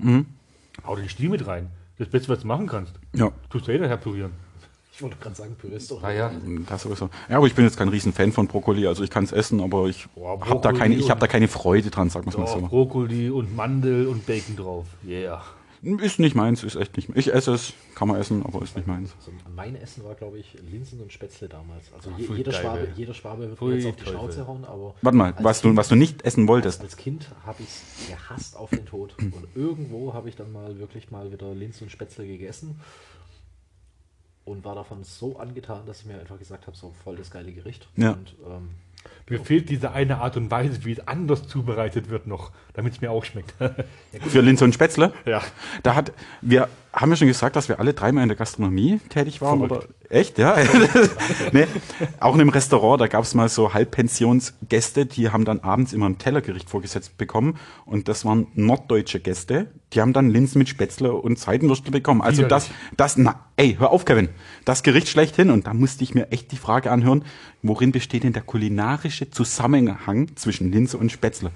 hau den Stiel mit rein. Das Beste, was du machen kannst. Ja, Tust du jeder herpürieren. Ich wollte gerade sagen, Pürist doch. Ah ja. das sowieso. Ja, aber ich bin jetzt kein riesen Fan von Brokkoli, also ich kann es essen, aber ich habe da keine, ich habe und- da keine Freude dran, sagen wir es mal so. Brokkoli und Mandel und Bacon drauf. Yeah. Ist nicht meins, ist echt nicht. Ich esse es, kann man essen, aber ist nicht meins. Also mein Essen war, glaube ich, Linsen und Spätzle damals. Also je, jeder. Schwabe, jeder Schwabe wird mir jetzt auf die Teufel. Schnauze hauen, aber Warte mal, als was du, Kind- was du nicht essen wolltest. Als Kind habe ich es gehasst auf den Tod. Und irgendwo habe ich dann mal wirklich mal wieder Linsen und Spätzle gegessen. Und war davon so angetan, dass ich mir einfach gesagt habe, so voll das geile Gericht. Ja. Und ähm, Mir fehlt diese eine Art und Weise, wie es anders zubereitet wird noch, damit es mir auch schmeckt. Für Linse und Spätzle. ja. Da hat, wir haben ja schon gesagt, dass wir alle dreimal in der Gastronomie tätig waren, Verrückt. oder? Echt, ja? nee, auch in einem Restaurant, da gab es mal so Halbpensionsgäste, die haben dann abends immer ein Tellergericht vorgesetzt bekommen und das waren norddeutsche Gäste, die haben dann Linsen mit Spätzle und Seitenwürstel bekommen. Also das, das, na, ey, hör auf, Kevin, das Gericht schlechthin und da musste ich mir echt die Frage anhören, worin besteht denn der kulinarische Zusammenhang zwischen Linse und Spätzle?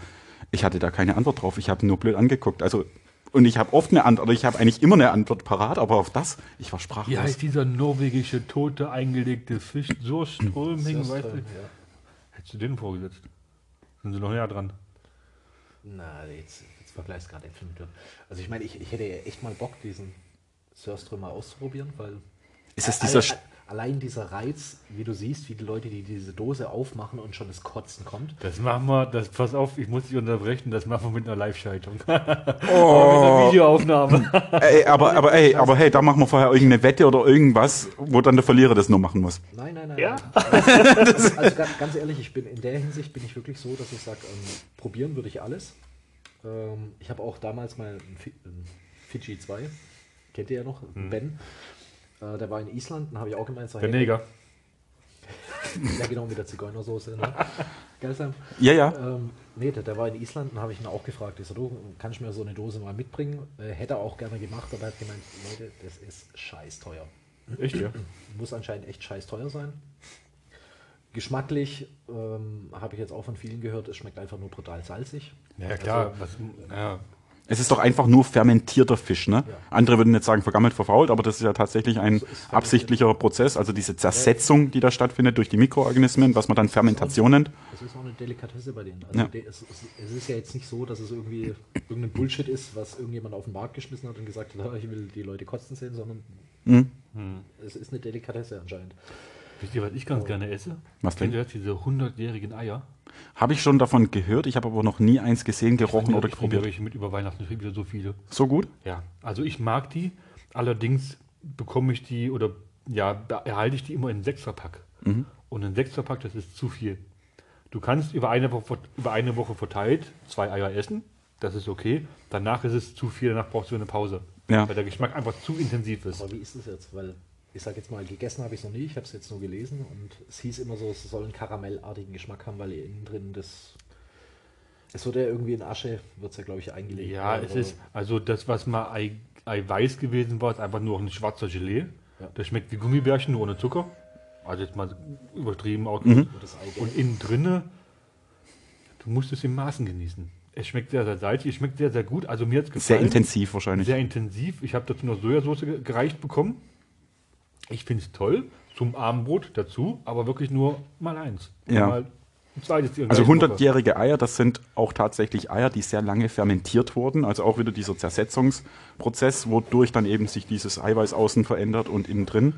Ich hatte da keine Antwort drauf, ich habe nur blöd angeguckt. Also und ich habe oft eine Antwort, oder ich habe eigentlich immer eine Antwort parat, aber auf das, ich war sprachlos. Wie heißt dieser norwegische, tote, eingelegte Fisch? So Ströming, weißt du? ja. Hättest du den vorgesetzt? Sind sie noch näher dran? Na, jetzt, jetzt vergleichst du gerade Äpfel mit Birnen. Also ich meine, ich, ich hätte ja echt mal Bock, diesen Sörström mal auszuprobieren, weil Ist es Alle- dieser Sch- allein dieser Reiz, wie du siehst, wie die Leute, die diese Dose aufmachen und schon das Kotzen kommt. Das machen wir, das, pass auf, ich muss dich unterbrechen, das machen wir mit einer Live-Schaltung. Oh. mit einer Videoaufnahme. Ey, aber, aber, ey, aber hey, da machen wir vorher irgendeine Wette oder irgendwas, wo dann der Verlierer das nur machen muss. Nein, nein, nein. Ja? nein. Also, also ganz, ganz ehrlich, ich bin in der Hinsicht bin ich wirklich so, dass ich sage, ähm, probieren würde ich alles. Ähm, ich habe auch damals mal ein, Fi- ein Fiji 2, kennt ihr ja noch, Ben. Äh, der war in Island, dann habe ich auch gemeint, so, Der hey, Neger. Ja, genau, mit der Zigeunersoße. Ne? Geil, Sam. Ja, ja. Ähm, nee, der, der war in Island und habe ich ihn auch gefragt. Ich so, du, kannst mir so eine Dose mal mitbringen? Äh, hätte er auch gerne gemacht, aber er hat gemeint, Leute, das ist scheiß teuer. Echt, ja? Muss anscheinend echt scheiß teuer sein. Geschmacklich ähm, habe ich jetzt auch von vielen gehört, es schmeckt einfach nur brutal salzig. Ja, klar. Was, ja. Es ist doch einfach nur fermentierter Fisch, ne? Ja. Andere würden jetzt sagen vergammelt, verfault, aber das ist ja tatsächlich ein absichtlicher Prozess, also diese Zersetzung, die da stattfindet durch die Mikroorganismen, was man dann Fermentation nennt. Es ist auch eine Delikatesse bei denen. Also Ja. es, es, ist ja jetzt nicht so, dass es irgendwie irgendein Bullshit ist, was irgendjemand auf den Markt geschmissen hat und gesagt hat, "Ah, ich will die Leute kotzen sehen, sondern Mhm. es ist eine Delikatesse anscheinend. Wisst ihr, was ich ganz gerne esse? Was denn? Kennt ihr das, diese 100-jährigen Eier? Habe ich schon davon gehört, ich habe aber noch nie eins gesehen, gerochen oder ich probiert. welche mit über Weihnachten. Ich kriege wieder so viele. So gut? Ja, also ich mag die. Allerdings bekomme ich die oder ja, erhalte ich die immer in Sechserpack. Und ein Sechserpack, das ist zu viel. Du kannst über eine, Woche, über eine Woche verteilt zwei Eier essen. Das ist okay. Danach ist es zu viel, danach brauchst du eine Pause. Ja. Weil der Geschmack einfach zu intensiv ist. Aber wie ist es jetzt? Weil ich sage jetzt mal, gegessen habe ich es noch nie, ich habe es jetzt nur gelesen und es hieß immer so, es soll einen karamellartigen Geschmack haben, weil innen drin das. Es wird ja irgendwie in Asche, wird es ja glaube ich eingelegt. Ja, es ist, also das, was mal Ei, Eiweiß gewesen war, ist einfach nur ein schwarzer Gelee. Ja. Das schmeckt wie Gummibärchen, nur ohne Zucker. Also jetzt mal übertrieben das Eigelb. Und innen drinne, du musst es in Maßen genießen. Es schmeckt sehr, sehr salzig, es schmeckt sehr, sehr gut. Also mir hat es Sehr gefallen. intensiv wahrscheinlich. Sehr intensiv. Ich habe dazu noch Sojasauce ge- gereicht bekommen. Ich finde es toll. Zum Abendbrot dazu, aber wirklich nur mal eins. Ja. Mal Also gleichen Woche. 100-jährige Eier, das sind auch tatsächlich Eier, die sehr lange fermentiert wurden. Also auch wieder dieser Zersetzungsprozess, wodurch dann eben sich dieses Eiweiß außen verändert und innen drin.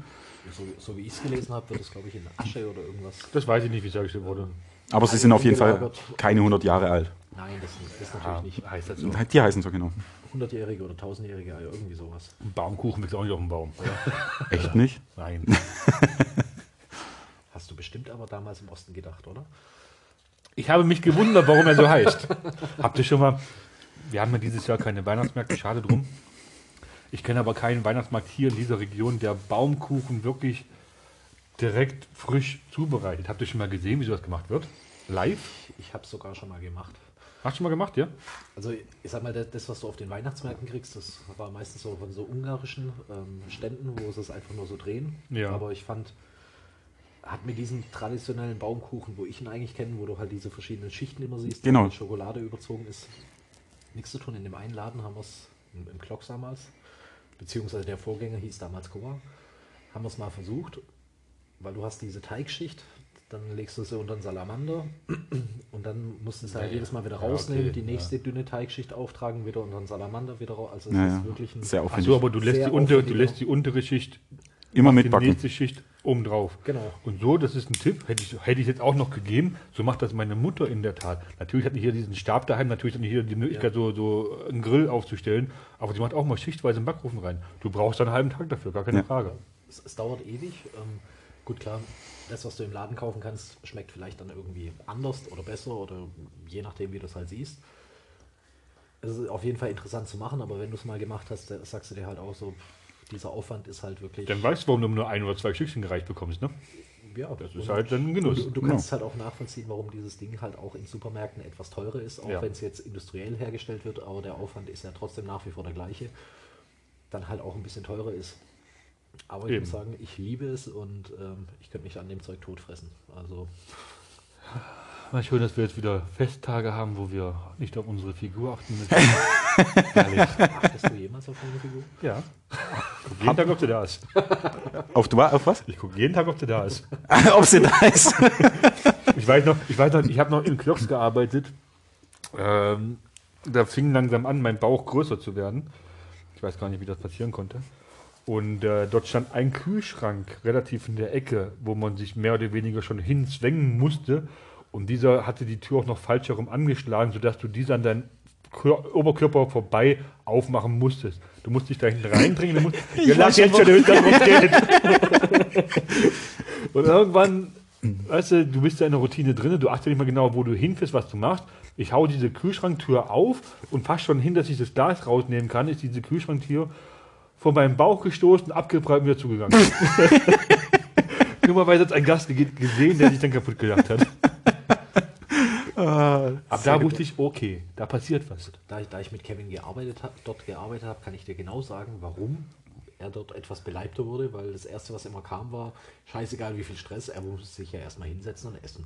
So, so wie ich es gelesen habe, wird es glaube ich in Asche oder irgendwas. Das weiß ich nicht, wie es hergestellt wurde. Aber sie sind auf jeden Fall keine 100 Jahre alt. Nein, das, das natürlich nicht. heißt das so. Die heißen so genau. 100-jährige oder 1000-jährige Eier, irgendwie sowas. Ein Baumkuchen wächst auch nicht auf dem Baum, oder? Echt nicht? Nein. Hast du bestimmt aber damals im Osten gedacht, oder? Ich habe mich gewundert, warum er so heißt. Habt ihr schon mal. Wir haben ja dieses Jahr keine Weihnachtsmärkte, schade drum. Ich kenne aber keinen Weihnachtsmarkt hier in dieser Region, der Baumkuchen wirklich direkt frisch zubereitet. Habt ihr schon mal gesehen, wie sowas gemacht wird? Live? Ich habe es sogar schon mal gemacht. Hast du schon mal gemacht, ja? Also ich sag mal, das- was du auf den Weihnachtsmärkten kriegst, das war meistens so von so ungarischen ähm, Ständen, wo sie es einfach nur so drehen. Ja. Aber ich fand, hat mit diesem traditionellen Baumkuchen, wo ich ihn eigentlich kenne, wo du halt diese verschiedenen Schichten immer siehst, Genau. wo mit Schokolade überzogen ist, nichts zu tun. In dem einen Laden haben wir es, im, im Klocks damals, beziehungsweise der Vorgänger hieß damals Koa, haben wir es mal versucht, weil du hast diese Teigschicht, dann legst du sie unter den Salamander und dann musst du es halt Ja, jedes Mal wieder ja, rausnehmen, okay, die nächste dünne Teigschicht auftragen, wieder unter den Salamander wieder raus. Also es Ja, ist ja. wirklich ein Sehr Achso, aufwendig. aber du lässt, Sehr die untere, du lässt die untere Schicht, Immer die mitbacken. nächste Schicht oben drauf. Genau. Und so, das ist ein Tipp, hätte ich, hätte ich jetzt auch noch gegeben. So macht das meine Mutter in der Tat. Natürlich hat die hier diesen Stab daheim, natürlich hat die hier die Möglichkeit, so, so einen Grill aufzustellen. Aber sie macht auch mal schichtweise im Backofen rein. Du brauchst dann einen halben Tag dafür, gar keine Ja. Frage. es, es dauert ewig. Ähm, gut, klar, das, was du im Laden kaufen kannst, schmeckt vielleicht dann irgendwie anders oder besser oder je nachdem, wie du es halt siehst. Es ist auf jeden Fall interessant zu machen, aber wenn du es mal gemacht hast, sagst du dir halt auch so, dieser Aufwand ist halt wirklich. Dann weißt du, warum du nur ein oder zwei Stückchen gereicht bekommst, ne? ja, Das ist halt dann ein Genuss. Und, und du kannst halt auch nachvollziehen, warum dieses Ding halt auch in Supermärkten etwas teurer ist, auch Ja. wenn es jetzt industriell hergestellt wird, aber der Aufwand ist ja trotzdem nach wie vor der gleiche. Dann halt auch ein bisschen teurer ist. Aber ich Eben. muss sagen, ich liebe es und ähm, ich könnte mich an dem Zeug totfressen. Also Mal schön, dass wir jetzt wieder Festtage haben, wo wir nicht auf unsere Figur achten müssen. Herrlich. achtest du jemals auf meine Figur? Ja. Ich gucke jeden Tag, ob sie da ist. Auf, du, auf was? Ich gucke jeden Tag, ob sie da ist. Ob sie da ist. Ich weiß noch, ich weiß noch, ich habe noch in Klocks gearbeitet. Ähm, da fing langsam an, mein Bauch größer zu werden. Ich weiß gar nicht, wie das passieren konnte. Und äh, dort stand ein Kühlschrank relativ in der Ecke, wo man sich mehr oder weniger schon hinzwängen musste. Und dieser hatte die Tür auch noch falsch herum angeschlagen, sodass du diese an deinen Kör Oberkörper vorbei aufmachen musstest. Du musst dich da hinten reindringen. Du musst, ja, lass jetzt schon, es geht. Und irgendwann, weißt du, du bist da in der Routine drin, du achtest nicht mal genau, wo du hinfährst, was du machst. Ich hau diese Kühlschranktür auf und fast schon hin, dass ich das Glas rausnehmen kann, ist diese Kühlschranktür vor meinem Bauch gestoßen, abgeprallt und wieder zugegangen. Dummerweise hat ein Gast ge- gesehen, der sich dann kaputt gelacht hat. Ab da wusste ich, okay, da passiert was. Da ich, da ich mit Kevin gearbeitet hab, dort gearbeitet habe, kann ich dir genau sagen, warum er dort etwas beleibter wurde, weil das erste, was immer kam, war scheißegal wie viel Stress, er musste sich ja erstmal hinsetzen und essen.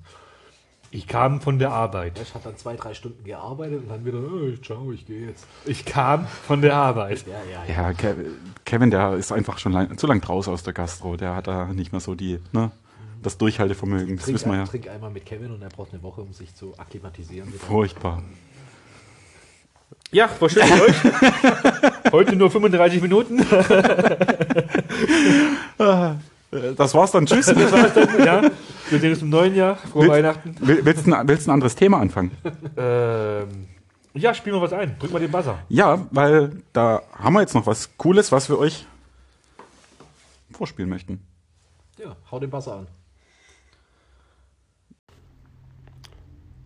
Ich kam von der Arbeit. Er hat dann zwei, drei Stunden gearbeitet und dann wieder, oh, ciao, ich gehe jetzt. Ich kam von der Arbeit. Ja, ja, ja. Ja, Ke- Kevin, der ist einfach schon lang, zu lang draußen aus der Gastro. Der hat da nicht mehr so die, ne, das Durchhaltevermögen. Das Trink, wissen wir ja. trink einmal mit Kevin und er braucht eine Woche, um sich zu akklimatisieren. Furchtbar. Ja, war schön mit euch. Heute nur 35 Minuten. Das war's dann. Tschüss. Das war's dann. Ja, wir sehen uns im neuen Jahr. Frohe Willst- Weihnachten. Will- willst, du ein, willst ein anderes Thema anfangen? Ähm, ja, spiel mal was ein. Drück mal den Buzzer. Ja, weil da haben wir jetzt noch was Cooles, was wir euch vorspielen möchten. Ja, hau den Bass an.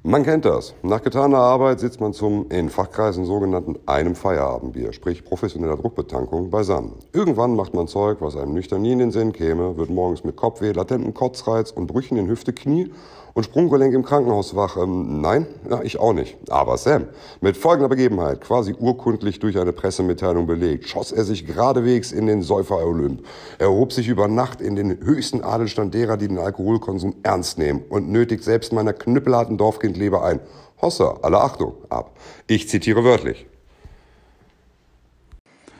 Man kennt das. Nach getaner Arbeit sitzt man zum in Fachkreisen sogenannten einem Feierabendbier, sprich professioneller Druckbetankung, beisammen. Irgendwann macht man Zeug, was einem nüchtern nie in den Sinn käme, wird morgens mit Kopfweh, latentem Kotzreiz und Brüchen in Hüfte, Knie und Sprunggelenk im Krankenhaus wach. Ähm, nein, ja, ich auch nicht. Aber Sam, mit folgender Begebenheit, quasi urkundlich durch eine Pressemitteilung belegt, schoss er sich geradewegs in den Säufer-Olymp. Er hob sich über Nacht in den höchsten Adelstand derer, die den Alkoholkonsum ernst nehmen und nötigt selbst meiner knüppelharten Dorfkindleber ein. Hossa, alle Achtung, ab. Ich zitiere wörtlich.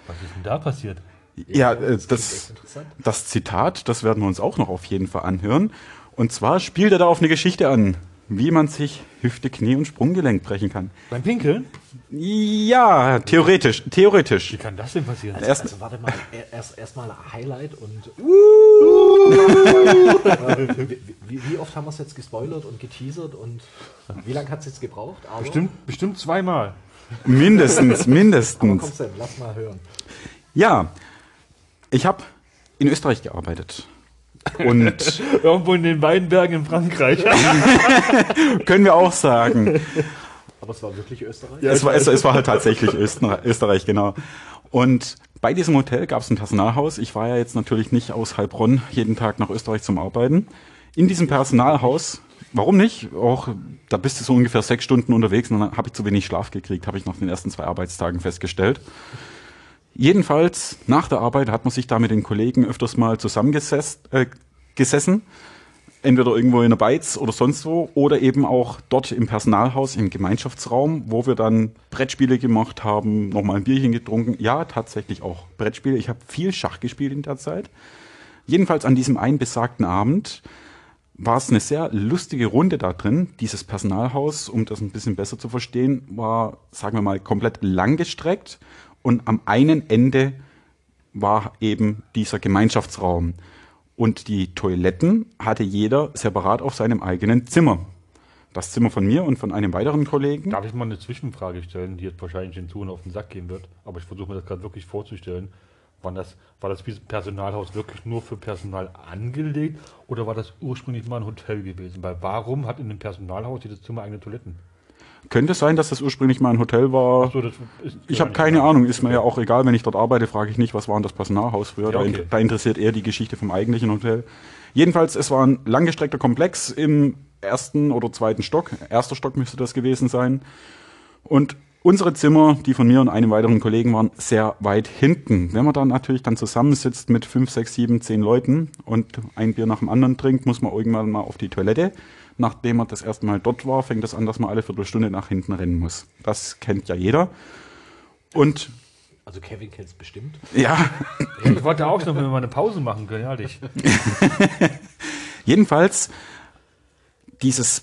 Was ist denn da passiert? Ja, äh, das, das Zitat, das werden wir uns auch noch auf jeden Fall anhören. Und zwar spielt er da auf eine Geschichte an, wie man sich Hüfte, Knie und Sprunggelenk brechen kann. Beim Pinkeln? Ja, theoretisch, theoretisch. Wie kann das denn passieren? Erst- Also warte mal, er- erst erstmal Highlight und Äh, wie, wie, oft haben wir es jetzt gespoilert und geteasert und wie lange hat es jetzt gebraucht? Aber, Bestimmt, bestimmt zweimal. Mindestens, aber komm mindestens. Sam, lass mal hören. Ja, ich habe in Österreich gearbeitet. Und Irgendwo in den Weinbergen in Frankreich. können wir auch sagen, Aber es war wirklich Österreich? Ja, es war, es, es war halt tatsächlich Österreich, Österreich, genau. Und bei diesem Hotel gab es ein Personalhaus. Ich war ja jetzt natürlich nicht aus Heilbronn jeden Tag nach Österreich zum Arbeiten. In diesem Personalhaus, warum nicht? Auch da bist du so ungefähr sechs Stunden unterwegs und dann habe ich zu wenig Schlaf gekriegt, habe ich nach den ersten zwei Arbeitstagen festgestellt. Jedenfalls, nach der Arbeit hat man sich da mit den Kollegen öfters mal zusammengesessen, äh, entweder irgendwo in der Beiz oder sonst wo oder eben auch dort im Personalhaus, im Gemeinschaftsraum, wo wir dann Brettspiele gemacht haben, nochmal ein Bierchen getrunken. Ja, tatsächlich auch Brettspiele. Ich habe viel Schach gespielt in der Zeit. Jedenfalls an diesem einen besagten Abend war es eine sehr lustige Runde da drin. Dieses Personalhaus, um das ein bisschen besser zu verstehen, war, sagen wir mal, komplett langgestreckt und am einen Ende war eben dieser Gemeinschaftsraum. Und die Toiletten hatte jeder separat auf seinem eigenen Zimmer. Das Zimmer von mir und von einem weiteren Kollegen. Darf ich mal eine Zwischenfrage stellen, die jetzt wahrscheinlich den Zuhörern auf den Sack gehen wird? Aber ich versuche mir das gerade wirklich vorzustellen. War das, war das Personalhaus wirklich nur für Personal angelegt oder war das ursprünglich mal ein Hotel gewesen? Weil warum hat in dem Personalhaus jedes Zimmer eigene Toiletten? Könnte sein, dass das ursprünglich mal ein Hotel war. So, Ich habe keine Ahnung, ist mir ja auch egal, wenn ich dort arbeite, frage ich nicht, was war denn das Personalhaus früher. Ja, da, okay. in, da interessiert eher die Geschichte vom eigentlichen Hotel. Jedenfalls, es war ein langgestreckter Komplex im ersten oder zweiten Stock. Erster Stock müsste das gewesen sein. Und unsere Zimmer, die von mir und einem weiteren Kollegen waren, sehr weit hinten. Wenn man dann natürlich dann zusammensitzt mit fünf, sechs, sieben, zehn Leuten und ein Bier nach dem anderen trinkt, muss man irgendwann mal auf die Toilette. Nachdem man das erste Mal dort war, fängt es an, dass man alle Viertelstunde nach hinten rennen muss. Das kennt ja jeder. Und Also Kevin kennt es bestimmt. ja, Ich wollte auch noch, wenn wir mal eine Pause machen können, ehrlich. Jedenfalls, dieses,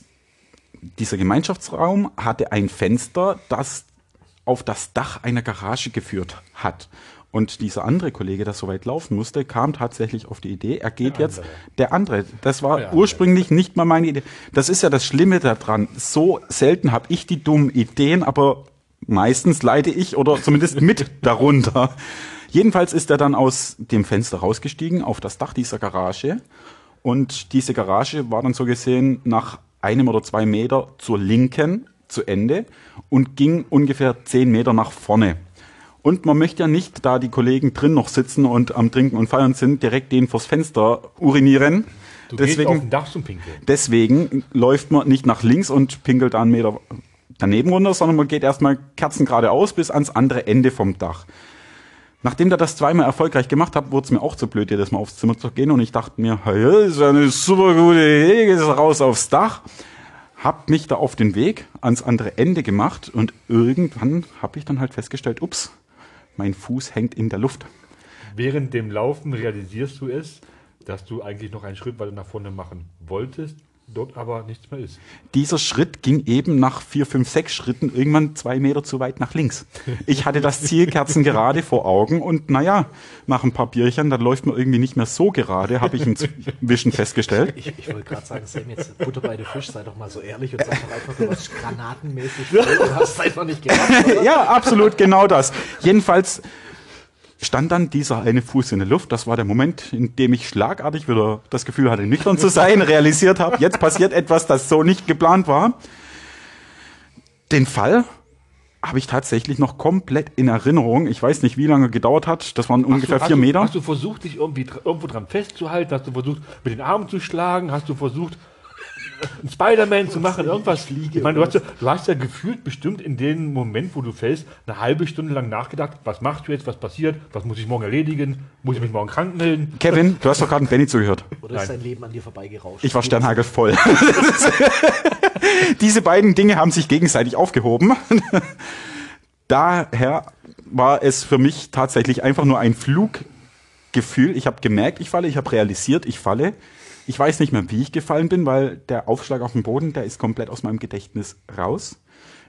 dieser Gemeinschaftsraum hatte ein Fenster, das auf das Dach einer Garage geführt hat. Und dieser andere Kollege, der so weit laufen musste, kam tatsächlich auf die Idee, er geht Der jetzt, der andere, das war Der andere. ursprünglich nicht mal meine Idee. Das ist ja das Schlimme daran. So selten habe ich die dummen Ideen, aber meistens leide ich oder zumindest mit darunter. Jedenfalls ist er dann aus dem Fenster rausgestiegen auf das Dach dieser Garage. Und diese Garage war dann so gesehen nach einem oder zwei Meter zur Linken zu Ende und ging ungefähr zehn Meter nach vorne. Und man möchte ja nicht, da die Kollegen drin noch sitzen und am Trinken und Feiern sind, direkt den vors Fenster urinieren. Du gehst auf Deswegen, den Dach zum Pinkeln. deswegen läuft man nicht nach links und pinkelt da einen Meter daneben runter, sondern man geht erstmal kerzengradeaus bis ans andere Ende vom Dach. Nachdem der das zweimal erfolgreich gemacht hat, wurde es mir auch zu blöd, jedes Mal aufs Zimmer zu gehen. Und ich dachte mir, hey, das ist ja eine super gute Idee, gehst raus aufs Dach. Hab mich da auf den Weg ans andere Ende gemacht und irgendwann habe ich dann halt festgestellt, ups, mein Fuß hängt in der Luft. Während dem Laufen realisierst du es, dass du eigentlich noch einen Schritt weiter nach vorne machen wolltest, dort aber nichts mehr ist. Dieser Schritt ging eben nach vier, fünf, sechs Schritten irgendwann zwei Meter zu weit nach links. Ich hatte das Ziel kerzengerade vor Augen und naja, nach ein paar Bierchen, dann läuft man irgendwie nicht mehr so gerade, habe ich inzwischen festgestellt. Ich, ich wollte gerade sagen, Sam, jetzt Butter bei den Fisch, sei doch mal so ehrlich und sag doch einfach, du warst granatenmäßig voll und hast es einfach nicht gemacht, oder? Ja, absolut genau das. Jedenfalls stand dann dieser eine Fuß in der Luft. Das war der Moment, in dem ich schlagartig wieder das Gefühl hatte, nüchtern zu sein, realisiert habe, jetzt passiert etwas, das so nicht geplant war. Den Fall habe ich tatsächlich noch komplett in Erinnerung. Ich weiß nicht, wie lange gedauert hat. Das waren ungefähr hast vier du, Meter. Hast du versucht, dich irgendwie irgendwo dran festzuhalten? Hast du versucht, mit den Armen zu schlagen? Hast du versucht, Spider-Man zu machen? Irgendwas? Ich meine, du hast, ja, du hast ja gefühlt bestimmt in dem Moment, wo du fällst, eine halbe Stunde lang nachgedacht, was machst du jetzt, was passiert, was muss ich morgen erledigen, muss ich mich morgen krank melden? Kevin, du hast doch gerade Benny zugehört. Oder ist Nein. dein Leben an dir vorbeigerauscht? Ich war sternhagelvoll. Diese beiden Dinge haben sich gegenseitig aufgehoben. Daher war es für mich tatsächlich einfach nur ein Fluggefühl. Ich habe gemerkt, ich falle, ich habe realisiert, ich falle. Ich weiß nicht mehr, wie ich gefallen bin, weil der Aufschlag auf dem Boden, der ist komplett aus meinem Gedächtnis raus.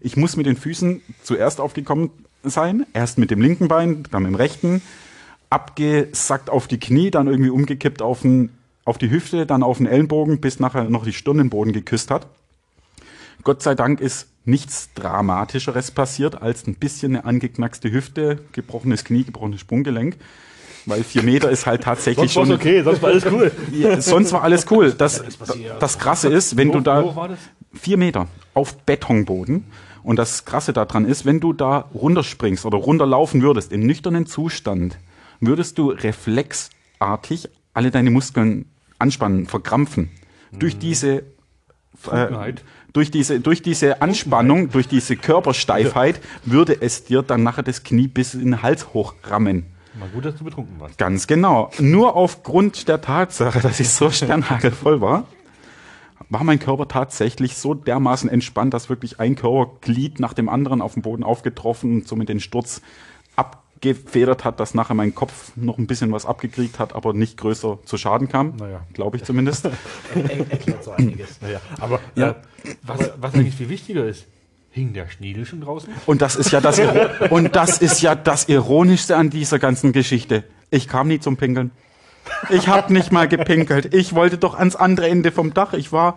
Ich muss mit den Füßen zuerst aufgekommen sein, erst mit dem linken Bein, dann mit dem rechten, abgesackt auf die Knie, dann irgendwie umgekippt auf, den, auf die Hüfte, dann auf den Ellenbogen, bis nachher noch die Stirn den Boden geküsst hat. Gott sei Dank ist nichts Dramatischeres passiert als ein bisschen eine angeknackste Hüfte, gebrochenes Knie, gebrochenes Sprunggelenk. Weil vier Meter ist halt tatsächlich Sonst war schon. okay, sonst war alles cool. Sonst war alles cool. Das, das Krasse ist, wenn du da wo war das? vier Meter auf Betonboden und das Krasse daran ist, wenn du da runterspringst oder runterlaufen würdest im nüchternen Zustand, würdest du reflexartig alle deine Muskeln anspannen, verkrampfen. Durch diese äh, durch diese, durch diese Anspannung, durch diese Körpersteifheit würde es dir dann nachher das Knie bis in den Hals hochrammen. Mal gut, dass du betrunken warst. Ganz genau. Nur aufgrund der Tatsache, dass ich so sternhagelvoll war, war mein Körper tatsächlich so dermaßen entspannt, dass wirklich ein Körperglied nach dem anderen auf dem Boden aufgetroffen und somit den Sturz abgefedert hat, dass nachher mein Kopf noch ein bisschen was abgekriegt hat, aber nicht größer zu Schaden kam. Naja. Glaube ich zumindest. Er, erklärt so einiges. Naja, aber Ja. Äh, was, was eigentlich viel wichtiger ist, hing der Schniedel schon draußen? Und das ist ja das, und das ist ja das Ironischste an dieser ganzen Geschichte. Ich kam nie zum Pinkeln. Ich habe nicht mal gepinkelt. Ich wollte doch ans andere Ende vom Dach. Ich war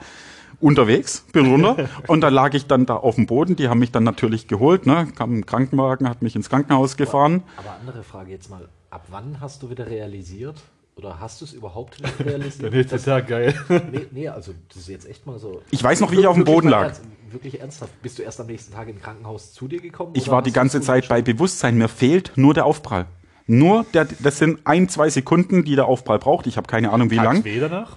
unterwegs, bin runter und da lag ich dann da auf dem Boden. Die haben mich dann natürlich geholt, ne? kam ein Krankenwagen, hat mich ins Krankenhaus gefahren. Aber andere Frage jetzt mal. ab wann hast du wieder realisiert? Oder hast du es überhaupt nicht realisiert? Der nächste dass- Tag, geil. Nee, nee, also das ist jetzt echt mal so. Ich weiß noch, wie ich auf dem Boden lag. Ernst, wirklich ernsthaft. Bist du erst am nächsten Tag im Krankenhaus zu dir gekommen? Ich war die ganze Zeit bei Bewusstsein. Mir fehlt nur der Aufprall. Nur der, das sind ein, zwei Sekunden, die der Aufprall braucht. Ich habe keine Ahnung, wie lang. weh danach?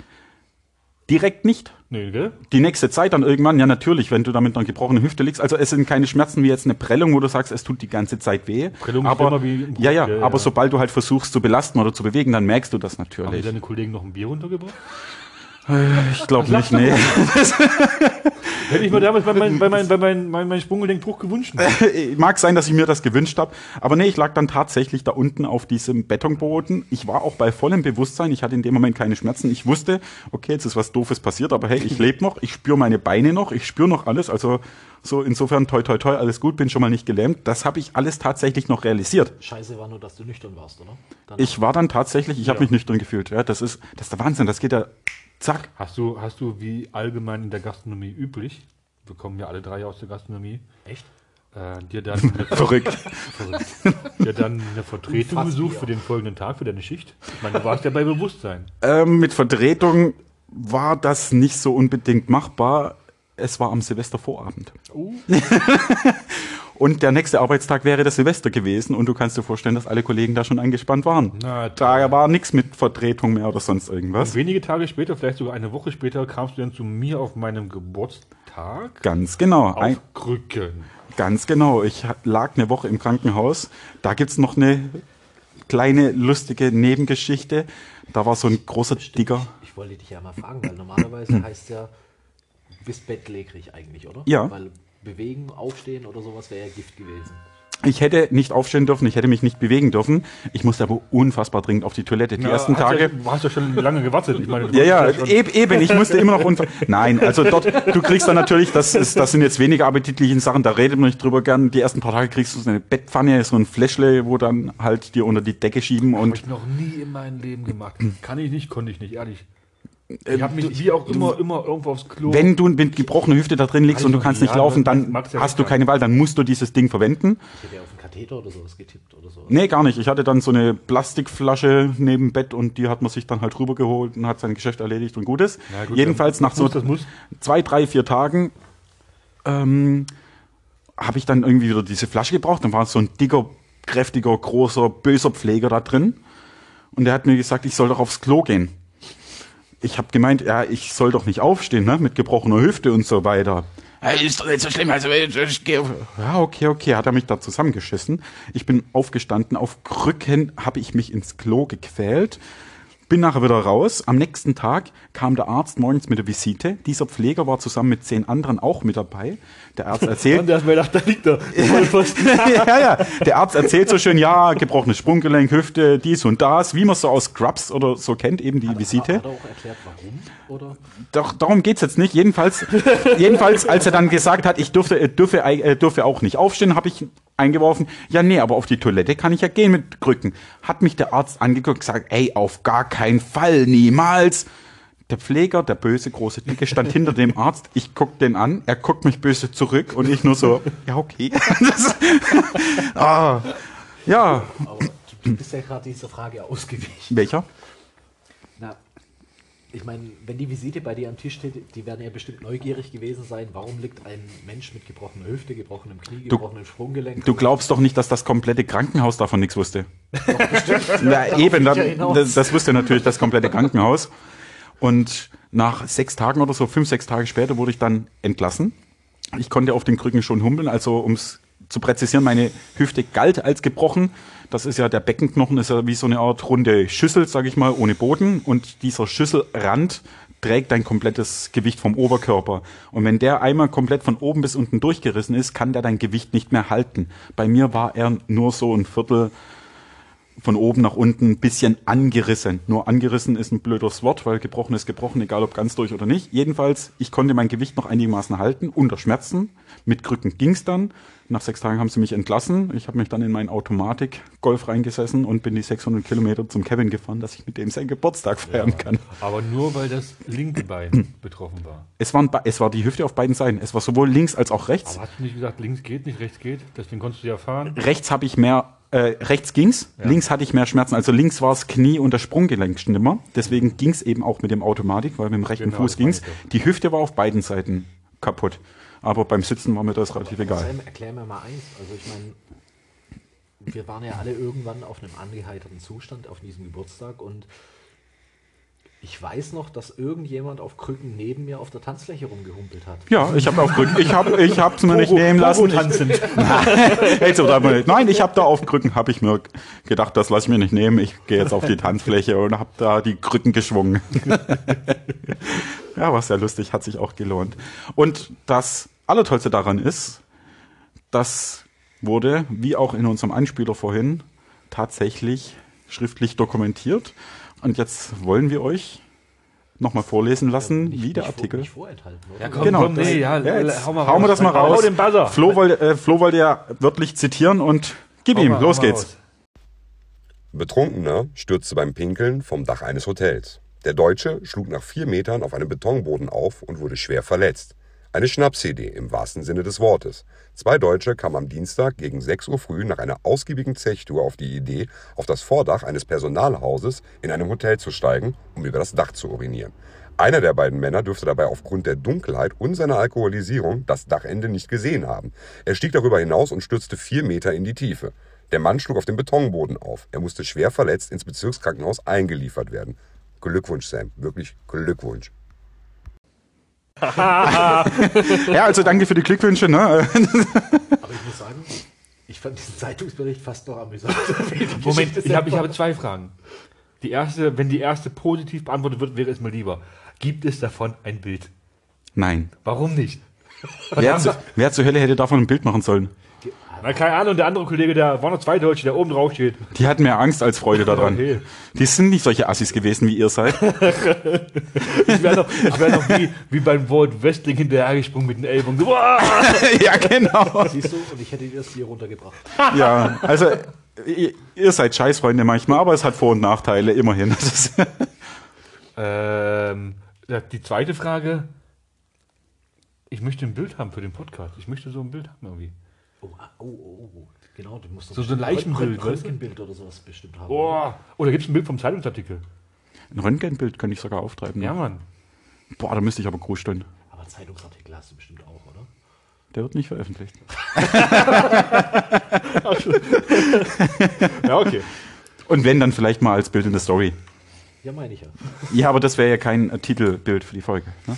Direkt nicht. Nee, gell? Die nächste Zeit dann irgendwann, ja natürlich, wenn du da mit einer gebrochenen Hüfte liegst. Also es sind keine Schmerzen wie jetzt eine Prellung, wo du sagst, es tut die ganze Zeit weh. Prellung ist aber, immer wie im ja, ja, Kopf, ja, aber ja. sobald du halt versuchst zu belasten oder zu bewegen, dann merkst du das Haben dir natürlich. deine Kollegen noch ein Bier runtergebracht? Ich glaube nicht, nee. Hätte ich mir damals bei meinem bei mein, bei mein, mein, mein Sprunggelenk gewünscht. Mag sein, dass ich mir das gewünscht habe, aber nee, ich lag dann tatsächlich da unten auf diesem Betonboden. Ich war auch bei vollem Bewusstsein, ich hatte in dem Moment keine Schmerzen. Ich wusste, okay, jetzt ist was Doofes passiert, aber hey, ich lebe noch, ich spüre meine Beine noch, ich spüre noch alles. Also so insofern toi toi toi, alles gut, bin schon mal nicht gelähmt. Das habe ich alles tatsächlich noch realisiert. Scheiße war nur, dass du nüchtern warst, oder? Dann Ich war dann tatsächlich, ich habe mich nüchtern gefühlt. Ja, das ist, das ist der Wahnsinn. Das geht ja zack. Hast du, hast du wie allgemein in der Gastronomie üblich, wir kommen ja alle drei aus der Gastronomie, echt? äh, dir dann eine, Verrückt. verrückt, dir dann eine Vertretung gesucht für den folgenden Tag, für deine Schicht? Ich meine, du warst ja bei Bewusstsein. Ähm, mit Vertretung war das nicht so unbedingt machbar. Es war am Silvestervorabend. Und der nächste Arbeitstag wäre das Silvester gewesen und du kannst dir vorstellen, dass alle Kollegen da schon angespannt waren. Na, da war nichts mit Vertretung mehr oder sonst irgendwas. Und wenige Tage später, vielleicht sogar eine Woche später, kamst du dann zu mir auf meinem Geburtstag Ganz genau. Ein, auf Krücken. ganz genau. Ich lag eine Woche im Krankenhaus. Da gibt's noch eine kleine lustige Nebengeschichte. Da war so ein großer Digger. Ich wollte dich ja mal fragen, weil normalerweise heißt ja, du bist bettlägerig eigentlich, oder? Ja. Weil bewegen, aufstehen oder sowas wäre ja Gift gewesen. Ich hätte nicht aufstehen dürfen, ich hätte mich nicht bewegen dürfen. Ich musste aber unfassbar dringend auf die Toilette. Die ersten hast Tage. Ja, du hast ja schon lange gewartet. Ich meine, Ja, ja, warst schon- eben, ich musste immer noch. Nein, also dort, du kriegst dann natürlich, das, ist, das sind jetzt weniger appetitliche Sachen, da redet man nicht drüber gern. Die ersten paar Tage kriegst du so eine Bettpfanne, so ein Fläschle, wo dann halt dir unter die Decke schieben Habe und ich noch nie in meinem Leben gemacht. Kann ich nicht, konnte ich nicht, ehrlich. Ich habe mich wie auch immer, immer irgendwo aufs Klo. wenn du mit gebrochener Hüfte da drin liegst und du ich kannst nicht ja, laufen, dann ja hast du keine Wahl, dann musst du dieses Ding verwenden. Ich hätte ja auf einen Katheter oder sowas getippt oder so. Nee, gar nicht. Ich hatte dann so eine Plastikflasche neben dem Bett und die hat man sich dann halt rübergeholt und hat sein Geschäft erledigt und Gutes. Na gut, Jedenfalls nach so muss, das muss. zwei, drei, vier Tagen ähm, habe ich dann irgendwie wieder diese Flasche gebraucht. Dann war so ein dicker, kräftiger, großer, böser Pfleger da drin. Und der hat mir gesagt, ich soll doch aufs Klo gehen. Ich habe gemeint, ja, ich soll doch nicht aufstehen, ne, mit gebrochener Hüfte und so weiter. Ist doch nicht so schlimm, also ich, ich geh auf. Ja, okay, okay, hat er mich da zusammengeschissen. Ich bin aufgestanden, auf Krücken habe ich mich ins Klo gequält. Bin nachher wieder raus. Am nächsten Tag kam der Arzt morgens mit der Visite. Dieser Pfleger war zusammen mit zehn anderen auch mit dabei. Der Arzt erzählt, Und erst mal gedacht, da liegt er. Ja, ja. Der Arzt erzählt so schön, ja, gebrochenes Sprunggelenk, Hüfte, dies und das, wie man so aus Scrubs oder so kennt, eben die Visite. Hat er auch erklärt, warum? Oder? Doch, darum geht's jetzt nicht. Jedenfalls, jedenfalls, als er dann gesagt hat, ich dürfte, äh, dürfe, äh, dürfe auch nicht aufstehen, habe ich eingeworfen, ja, nee, aber auf die Toilette kann ich ja gehen mit Krücken. Hat mich der Arzt angeguckt und gesagt, ey, auf gar keinen Fall, niemals. Der Pfleger, der böse, große Dicke, stand hinter dem Arzt. Ich guck den an, er guckt mich böse zurück und ich nur so, ja, okay. Das, ah, ja, Aber du bist ja gerade dieser Frage ausgewichen. welcher? Na, ich meine, wenn die Visite bei dir am Tisch steht, die werden ja bestimmt neugierig gewesen sein. Warum liegt ein Mensch mit gebrochener Hüfte, gebrochenem Knie, Du- gebrochenem Sprunggelenk? Du glaubst doch nicht, dass das komplette Krankenhaus davon nichts wusste. Na, eben, will ich ja dann, hinaus. das, das wusste natürlich das komplette Krankenhaus. Und nach sechs Tagen oder so, fünf, sechs Tage später, wurde ich dann entlassen. Ich konnte auf den Krücken schon humpeln, also ums zu präzisieren, meine Hüfte galt als gebrochen. Das ist ja der Beckenknochen, ist ja wie so eine Art runde Schüssel, sage ich mal, ohne Boden. Und dieser Schüsselrand trägt dein komplettes Gewicht vom Oberkörper. Und wenn der einmal komplett von oben bis unten durchgerissen ist, kann der dein Gewicht nicht mehr halten. Bei mir war er nur so ein Viertel von oben nach unten ein bisschen angerissen. Nur angerissen ist ein blödes Wort, weil gebrochen ist gebrochen, egal ob ganz durch oder nicht. Jedenfalls, ich konnte mein Gewicht noch einigermaßen halten, unter Schmerzen. Mit Krücken ging's dann. Nach sechs Tagen haben sie mich entlassen. Ich habe mich dann in meinen Automatik-Golf reingesessen und bin die 600 Kilometer zum Kevin gefahren, dass ich mit dem seinen Geburtstag feiern kann. Aber nur, weil das linke Bein betroffen war. Es, waren, es war die Hüfte auf beiden Seiten. Es war sowohl links als auch rechts. Aber hast du nicht gesagt, links geht nicht, rechts geht? Deswegen konntest du ja fahren. rechts habe ich mehr Äh, rechts ging's, links hatte ich mehr Schmerzen. Also links war es Knie und das Sprunggelenk schlimmer. Deswegen ging's eben auch mit dem Automatik, weil mit dem rechten Genau, Fuß ging's. Die Hüfte war auf beiden Seiten kaputt. Aber beim Sitzen war mir das relativ egal. Sam, erklär mir mal eins. Also ich meine, wir waren ja alle irgendwann auf einem angeheiterten Zustand auf diesem Geburtstag und ich weiß noch, dass irgendjemand auf Krücken neben mir auf der Tanzfläche rumgehumpelt hat. Ja, ich habe auf Krücken, ich habe ich hab's mir nicht nehmen lassen. Tanzend. Nicht. Nein, ich habe da auf Krücken, habe ich mir gedacht, das lasse ich mir nicht nehmen. Ich gehe jetzt auf die Tanzfläche und habe da die Krücken geschwungen. ja, war sehr lustig, hat sich auch gelohnt. Und das Allertollste daran ist, das wurde, wie auch in unserem Anspieler vorhin, tatsächlich schriftlich dokumentiert. Und jetzt wollen wir euch nochmal vorlesen lassen, Nicht- wie der nicht Artikel. Ja, komm, Genau, komm, das- nee, ja, Ja, jetzt hau mal hauen wir das mal Hau raus. den Buzzer. Flo wollte, äh, Flo wollte ja wörtlich zitieren und gib Hau ihm, mal, los geht's. raus. Betrunkener stürzte beim Pinkeln vom Dach eines Hotels. Der Deutsche schlug nach vier Metern auf einem Betonboden auf und wurde schwer verletzt. Eine Schnapsidee im wahrsten Sinne des Wortes. Zwei Deutsche kamen am Dienstag gegen 6 Uhr früh nach einer ausgiebigen Zechtour auf die Idee, auf das Vordach eines Personalhauses in einem Hotel zu steigen, um über das Dach zu urinieren. Einer der beiden Männer dürfte dabei aufgrund der Dunkelheit und seiner Alkoholisierung das Dachende nicht gesehen haben. Er stieg darüber hinaus und stürzte vier Meter in die Tiefe. Der Mann schlug auf dem Betonboden auf. Er musste schwer verletzt ins Bezirkskrankenhaus eingeliefert werden. Glückwunsch, Sam. Wirklich Glückwunsch. Ja, also danke für die Glückwünsche. Ne? Aber ich muss sagen, ich fand diesen Zeitungsbericht fast noch amüsant. Moment, ich habe ich habe zwei Fragen. Die erste, wenn die erste positiv beantwortet wird, wäre es mir lieber. Gibt es davon ein Bild? Nein. Warum nicht? Wer, zu, wer zur Hölle hätte davon ein Bild machen sollen? Na, keine Ahnung, der andere Kollege, der waren noch zwei Deutsche, der oben drauf steht. Die hatten mehr Angst als Freude daran. Okay. Die sind nicht solche Assis gewesen, wie ihr seid. Ich wäre noch, ich wär noch wie, wie beim Walt Wrestling hinterhergesprungen mit den Ellbogen. So, ja, genau. Siehst du, und ich hätte dir das Bier runtergebracht. Ja, also ihr, seid Scheißfreunde manchmal, aber es hat Vor- und Nachteile, immerhin. Ähm, die zweite Frage. Ich möchte ein Bild haben für den Podcast. Ich möchte so ein Bild haben irgendwie. Oh, ah, oh, oh, oh. Genau, du musst doch So- so ein Leichenbild, Röntgen-? Röntgenbild oder sowas bestimmt haben. Oh, oder gibt es ein Bild vom Zeitungsartikel? ein Röntgenbild könnte ich sogar auftreiben. Ja, ne? Mann. Boah, da müsste ich aber groß stehen. Aber Zeitungsartikel hast du bestimmt auch, oder? Der wird nicht veröffentlicht. Ja, okay. Und wenn, dann vielleicht mal als Bild in der Story. Ja, meine ich ja. Ja, aber das wäre ja kein äh, Titelbild für die Folge. Ne?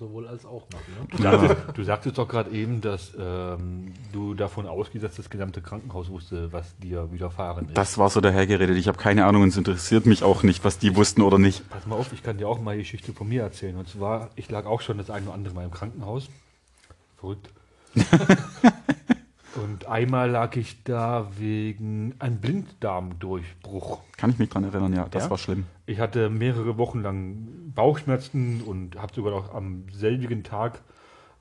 Sowohl als auch machen, ne? Du, sagtest, du sagtest doch gerade eben, dass ähm, du davon ausgehst, dass das gesamte Krankenhaus wusste, was dir widerfahren ist. Das war so dahergeredet. Ich habe keine Ahnung und es interessiert mich auch nicht, was die wussten oder nicht. Pass mal auf, ich kann dir auch mal die Geschichte von mir erzählen. Und zwar, ich lag auch schon das eine oder andere Mal im Krankenhaus. Verrückt. Einmal lag ich da wegen einem Blinddarmdurchbruch. Kann ich mich dran erinnern, ja, das Ja? war schlimm. Ich hatte mehrere Wochen lang Bauchschmerzen und habe sogar noch am selbigen Tag,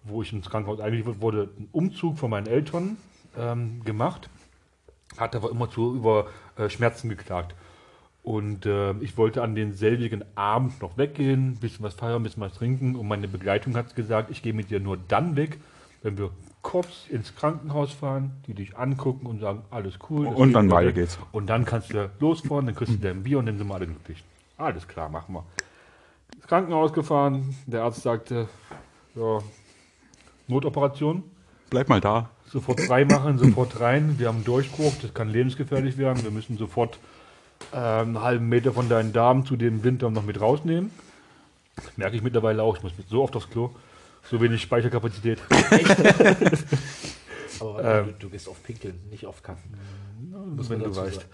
wo ich ins Krankenhaus eingeliefert wurde, einen Umzug von meinen Eltern ähm, gemacht. Hatte aber immer zu über äh, Schmerzen geklagt. Und äh, ich wollte an den selbigen Abend noch weggehen, ein bisschen was feiern, ein bisschen was trinken. Und meine Begleitung hat gesagt, ich gehe mit dir nur dann weg, wenn wir kurz ins Krankenhaus fahren, die dich angucken und sagen, alles cool. Und dann weiter geht's. Und dann kannst du losfahren, dann kriegst du dein Bier und dann sind wir alle glücklich. Alles klar, machen wir. Ins Krankenhaus gefahren, der Arzt sagte, ja, Notoperation, Bleib mal da. sofort freimachen, sofort rein. Wir haben einen Durchbruch, das kann lebensgefährlich werden. Wir müssen sofort äh, einen halben Meter von deinen Darm zu dem Blinddarm noch mit rausnehmen. Merke ich mittlerweile auch, ich muss so oft aufs Klo. So wenig Speicherkapazität. Aber warte, Ähm. du, du gehst auf Pinkeln, nicht auf Kacken. Muss wenn man du dazu weißt.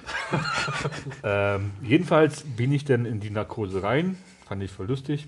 ähm, jedenfalls bin ich dann in die Narkose rein. Fand ich voll lustig.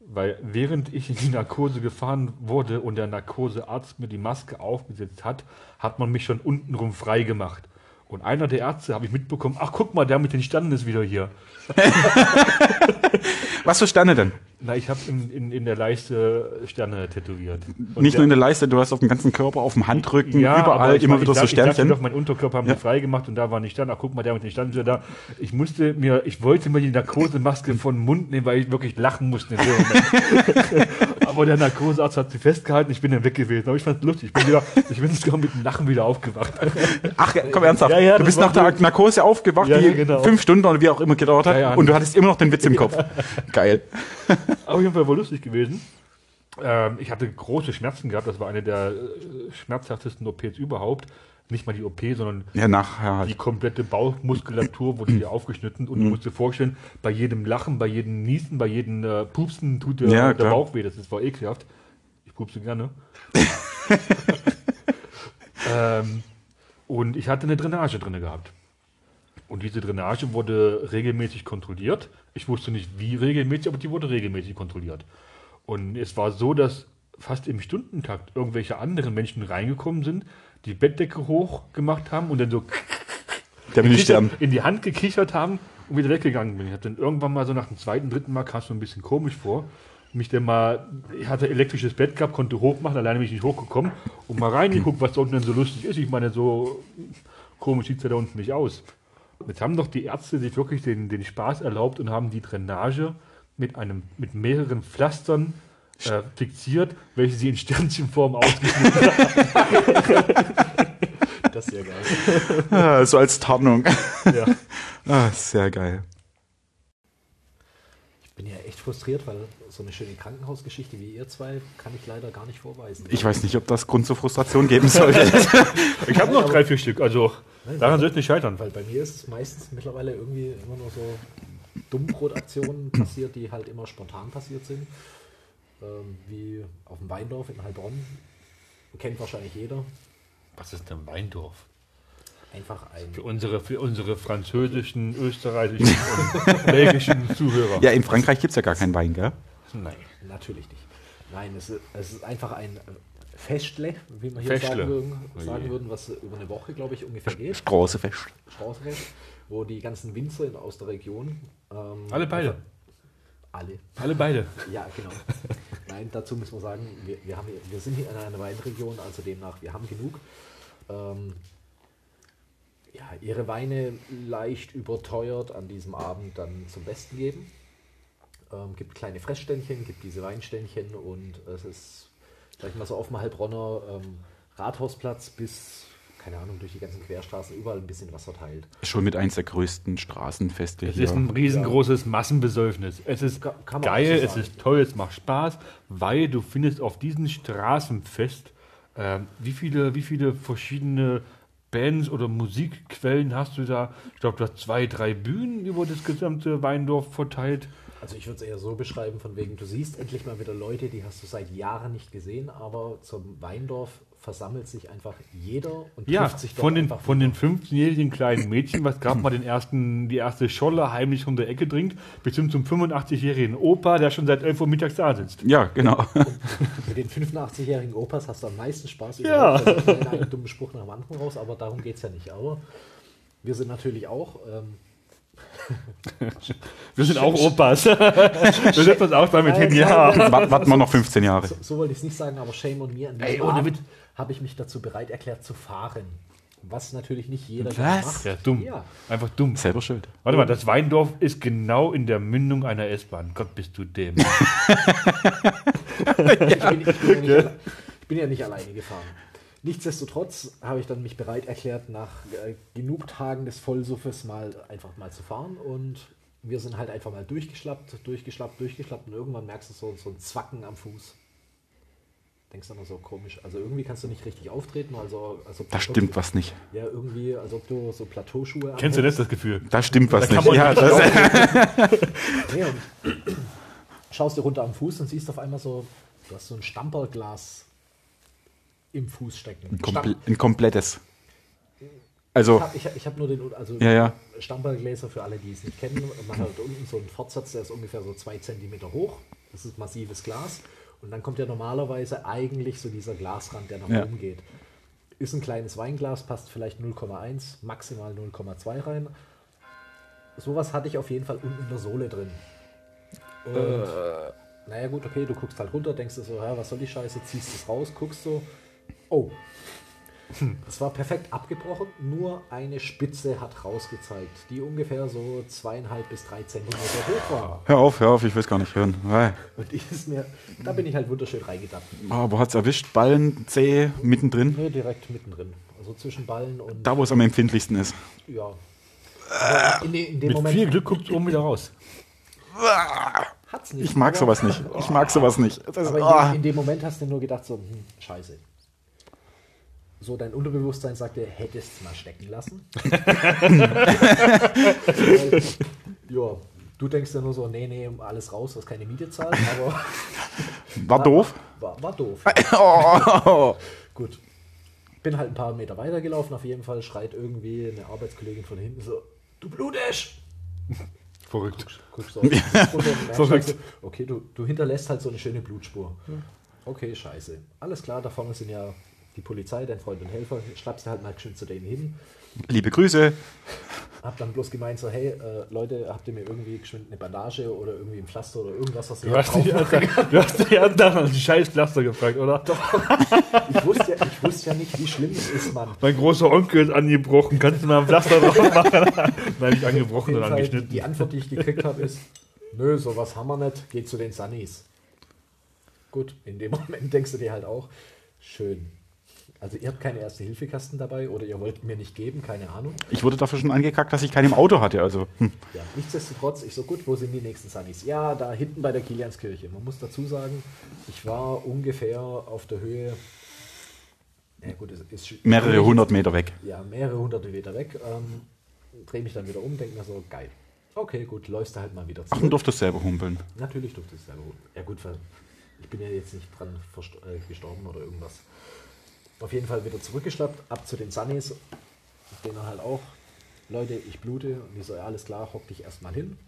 Weil während ich in die Narkose gefahren wurde und der Narkosearzt mir die Maske aufgesetzt hat, hat man mich schon untenrum frei gemacht. Und einer der Ärzte habe ich mitbekommen, ach guck mal, der mit den Sternen ist wieder hier. Was für Sterne denn? Na, ich habe in, in, in der Leiste Sterne tätowiert. Und Nicht nur in der Leiste, du hast auf dem ganzen Körper, auf dem Handrücken, Ja, überall immer mein, wieder so sag- Ich dachte Sternchen. doch, mein Unterkörper haben Ja. frei gemacht und da war nicht Stern. Ach, guck mal, der mit den Sternen ist wieder da. Ich musste mir, ich wollte mir die Narkosemaske von den Mund nehmen, weil ich wirklich lachen musste. Moment. Aber der Narkosearzt hat sie festgehalten, ich bin dann weg gewesen. Aber ich fand es lustig. Ich bin, wieder, ich bin sogar mit dem Lachen wieder aufgewacht. Ach, komm ernsthaft. Ja, ja, du bist nach der. Narkose aufgewacht, Ja, die genau. fünf Stunden oder wie auch immer gedauert hat. Ja, ja. und du hattest immer noch den Witz im Kopf. Geil. Auf jeden Fall war lustig gewesen. Ähm, ich hatte große Schmerzen gehabt. Das war eine der äh, schmerzhaftesten OPs überhaupt. Nicht mal die OP, sondern Ja, nachher halt. die komplette Bauchmuskulatur wurde dir aufgeschnitten und du musst dir vorstellen, bei jedem Lachen, bei jedem Niesen, bei jedem äh, Pupsen tut dir Ja, der klar. Bauch weh. Das ist war ekelhaft. Ich pupse gerne. ähm, und ich hatte eine Drainage drin gehabt. Und diese Drainage wurde regelmäßig kontrolliert. Ich wusste nicht, wie regelmäßig, aber die wurde regelmäßig kontrolliert. Und es war so, dass fast im Stundentakt irgendwelche anderen Menschen reingekommen sind, die Bettdecke hoch gemacht haben und dann so bin ich Stern. in die Hand gekichert haben und wieder weggegangen bin. Ich habe dann irgendwann mal so nach dem zweiten, dritten Mal kam es so ein bisschen komisch vor. Mich dann mal, ich hatte elektrisches Bett gehabt, konnte hochmachen, alleine bin ich nicht hochgekommen und mal reingeguckt, was da unten denn so lustig ist. Ich meine, so komisch sieht es ja da unten nicht aus. Jetzt haben doch die Ärzte sich wirklich den, den Spaß erlaubt und haben die Drainage mit, einem, mit mehreren Pflastern äh, fixiert, welche sie in Sternchenform ausgeschnitten haben. Das ist ja geil. Ah, so als Tarnung. Ja. Ah, sehr geil. Ich bin ja echt frustriert, weil so eine schöne Krankenhausgeschichte wie ihr zwei kann ich leider gar nicht vorweisen. Ich weiß nicht, ob das Grund zur Frustration geben sollte. Ich habe noch drei, vier Stück, also daran soll es nicht scheitern. Weil bei mir ist es meistens mittlerweile irgendwie immer nur so Dummbrotaktionen passiert, die halt immer spontan passiert sind. Ähm, wie auf dem Weindorf in Heilbronn. Kennt wahrscheinlich jeder. Was ist denn Weindorf? Einfach ein. Für unsere, für unsere französischen, österreichischen und belgischen Zuhörer. ja, in Frankreich gibt es ja gar keinen Wein, gell? Nein. Natürlich nicht. Nein, es ist, es ist einfach ein Festle, wie wir hier Festle. sagen würden, Oh sagen würden, was über eine Woche, glaube ich, ungefähr geht. Straßefest. Straßenfest, wo die ganzen Winzer in, aus der Region. Ähm, Alle beide. Alle. Alle beide. Ja, genau. Nein, dazu müssen wir sagen, wir, wir, haben, hier- wir sind hier in einer Weinregion, also demnach, wir haben genug. Ähm, ja, ihre Weine leicht überteuert an diesem Abend dann zum Besten geben. Ähm, gibt kleine Fressständchen, gibt diese Weinständchen und es ist, sag ich mal so, auf dem Heilbronner ähm, Rathausplatz bis, keine Ahnung, durch die ganzen Querstraßen überall ein bisschen was verteilt. Schon mit eins der größten Straßenfeste Es hier. ist ein riesengroßes Massenbesäufnis. Es ist Ka- kann man geil, es ist toll, es macht Spaß, weil du findest auf diesem Straßenfest, ähm, wie, viele, wie viele verschiedene Bands oder Musikquellen hast du da? Ich glaube, du hast zwei, drei Bühnen über das gesamte Weindorf verteilt. Also ich würde es eher so beschreiben, von wegen, du siehst endlich mal wieder Leute, die hast du seit Jahren nicht gesehen, aber zum Weindorf versammelt sich einfach jeder und Ja, trifft sich von den, einfach von den 15-jährigen kleinen Mädchen, was gerade mal den ersten, die erste Scholle heimlich um der Ecke trinkt, bis hin zum 85-jährigen Opa, der schon seit 11 Uhr mittags da sitzt. Ja, genau. Mit den 85-jährigen Opas hast du am meisten Spaß. Ja. kommt einen dummen Spruch nach dem anderen raus, aber darum geht es ja nicht. Aber wir sind natürlich auch, ähm, Wir sind auch Opas. Wir setzen uns auch mal mit hin, ja. Wart- Warten wir noch 15 Jahre. so, so wollte ich es nicht sagen, aber shame on me. Ey, ohne Abend habe ich mich dazu bereit erklärt zu fahren. Was natürlich nicht jeder Was? macht. Ja, dumm. Ja. Einfach dumm. Selber schuld. Warte mal, das Weindorf ist genau in der Mündung einer S-Bahn. Gott, bist du dem. ich, bin, ich, bin ja nicht, ich bin ja nicht alleine gefahren. Nichtsdestotrotz habe ich dann mich bereit erklärt, nach äh, genug Tagen des Vollsuffes mal einfach mal zu fahren und wir sind halt einfach mal durchgeschlappt, durchgeschlappt, durchgeschlappt und irgendwann merkst du so, so ein Zwacken am Fuß. Denkst du immer so komisch. Also irgendwie kannst du nicht richtig auftreten, also, also Da stimmt was nicht. Ja, irgendwie, als ob du so Plateauschuhe Kennst du das, das Gefühl? Da stimmt was Da nicht. Ja, nicht das, Nee, und schaust dir runter am Fuß und siehst auf einmal so, du hast so ein Stamperglas im Fuß stecken. ein, komple ein komplettes. Also, Ich habe hab nur den, also Ja, ja. Stampergläser für alle, die es nicht kennen. Man hat unten so einen Fortsatz, der ist ungefähr so zwei Zentimeter hoch. Das ist massives Glas. Und dann kommt ja normalerweise eigentlich so dieser Glasrand, der nach Ja. oben geht. Ist ein kleines Weinglas, passt vielleicht 0,1, maximal 0,2 rein. Sowas hatte ich auf jeden Fall unten in der Sohle drin. Und Äh. naja gut, okay, du guckst halt runter, denkst du so, ja, was soll die Scheiße, ziehst es raus, guckst so, oh, Es war perfekt abgebrochen, nur eine Spitze hat rausgezeigt, die ungefähr so zweieinhalb bis drei Zentimeter hoch war. Hör auf, hör auf, ich will es gar nicht hören. Äh. Und die ist mir, da bin ich halt wunderschön reingedappt. Oh, wo hat's erwischt? Ballen, Zeh, mittendrin? Nee, direkt mittendrin. Also zwischen Ballen und Da, wo es am empfindlichsten ist. ja. Aber in, in dem Mit Moment viel Glück guckt es oben wieder raus. hat's nicht. Ich mag sowas nicht. Ich mag sowas nicht. Das, Aber in, ah. dem, in dem Moment hast du nur gedacht, so, hm, scheiße. So, dein Unterbewusstsein sagte, hättest es mal stecken lassen. ja, du denkst ja nur so, nee, nee, alles raus, was keine Miete zahlt, aber War doof. war, war doof. Oh. Gut. Bin halt ein paar Meter weitergelaufen, auf jeden Fall schreit irgendwie eine Arbeitskollegin von hinten so, du blutest! Verrückt. Guckst du auf merkst Verrückt. so, okay, du, du hinterlässt halt so eine schöne Blutspur. Okay, scheiße. Alles klar, da vorne sind ja die Polizei, dein Freund und Helfer. Schnappst du halt mal schön zu denen hin. Liebe Grüße. Hab dann bloß gemeint so, hey, äh, Leute, habt ihr mir irgendwie geschwind eine Bandage oder irgendwie ein Pflaster oder irgendwas, was ihr Du hast, drauf dich, du hast dich nach einem scheiß Pflaster gefragt, oder? ich, wusste ja, ich wusste ja nicht, wie schlimm es ist, Mann. Mein großer Onkel ist angebrochen. Kannst du mal ein Pflaster drauf machen? Nein, nicht angebrochen, sondern angeschnitten. die Antwort, die ich gekriegt habe, ist, nö, sowas haben wir nicht, geht zu den Sunnies. Gut, in dem Moment denkst du dir halt auch, schön. Also ihr habt keine Erste-Hilfe-Kasten dabei oder ihr wollt mir nicht geben, keine Ahnung. Ich wurde dafür schon angekackt, dass ich keinen im Auto hatte. Also, hm. Ja, nichtsdestotrotz, ich so gut, wo sind die nächsten Sunnies? Ja, da hinten bei der Kilianskirche. Man muss dazu sagen, ich war ungefähr auf der Höhe, ja gut, es ist mehrere hundert Meter weg. ja, mehrere hunderte Meter weg. Ähm, Drehe mich dann wieder um, denke mir so, geil. Okay, gut, läufst du halt mal wieder Ach, und zurück. durftest selber humpeln. Natürlich durfte ich es selber holen. Ja gut, ich bin ja jetzt nicht dran äh, gestorben oder irgendwas. Auf jeden Fall wieder zurückgeschleppt, ab zu den Sunnies. Denen halt auch, Leute, ich blute. Und die so, ja alles klar, hock dich erstmal hin.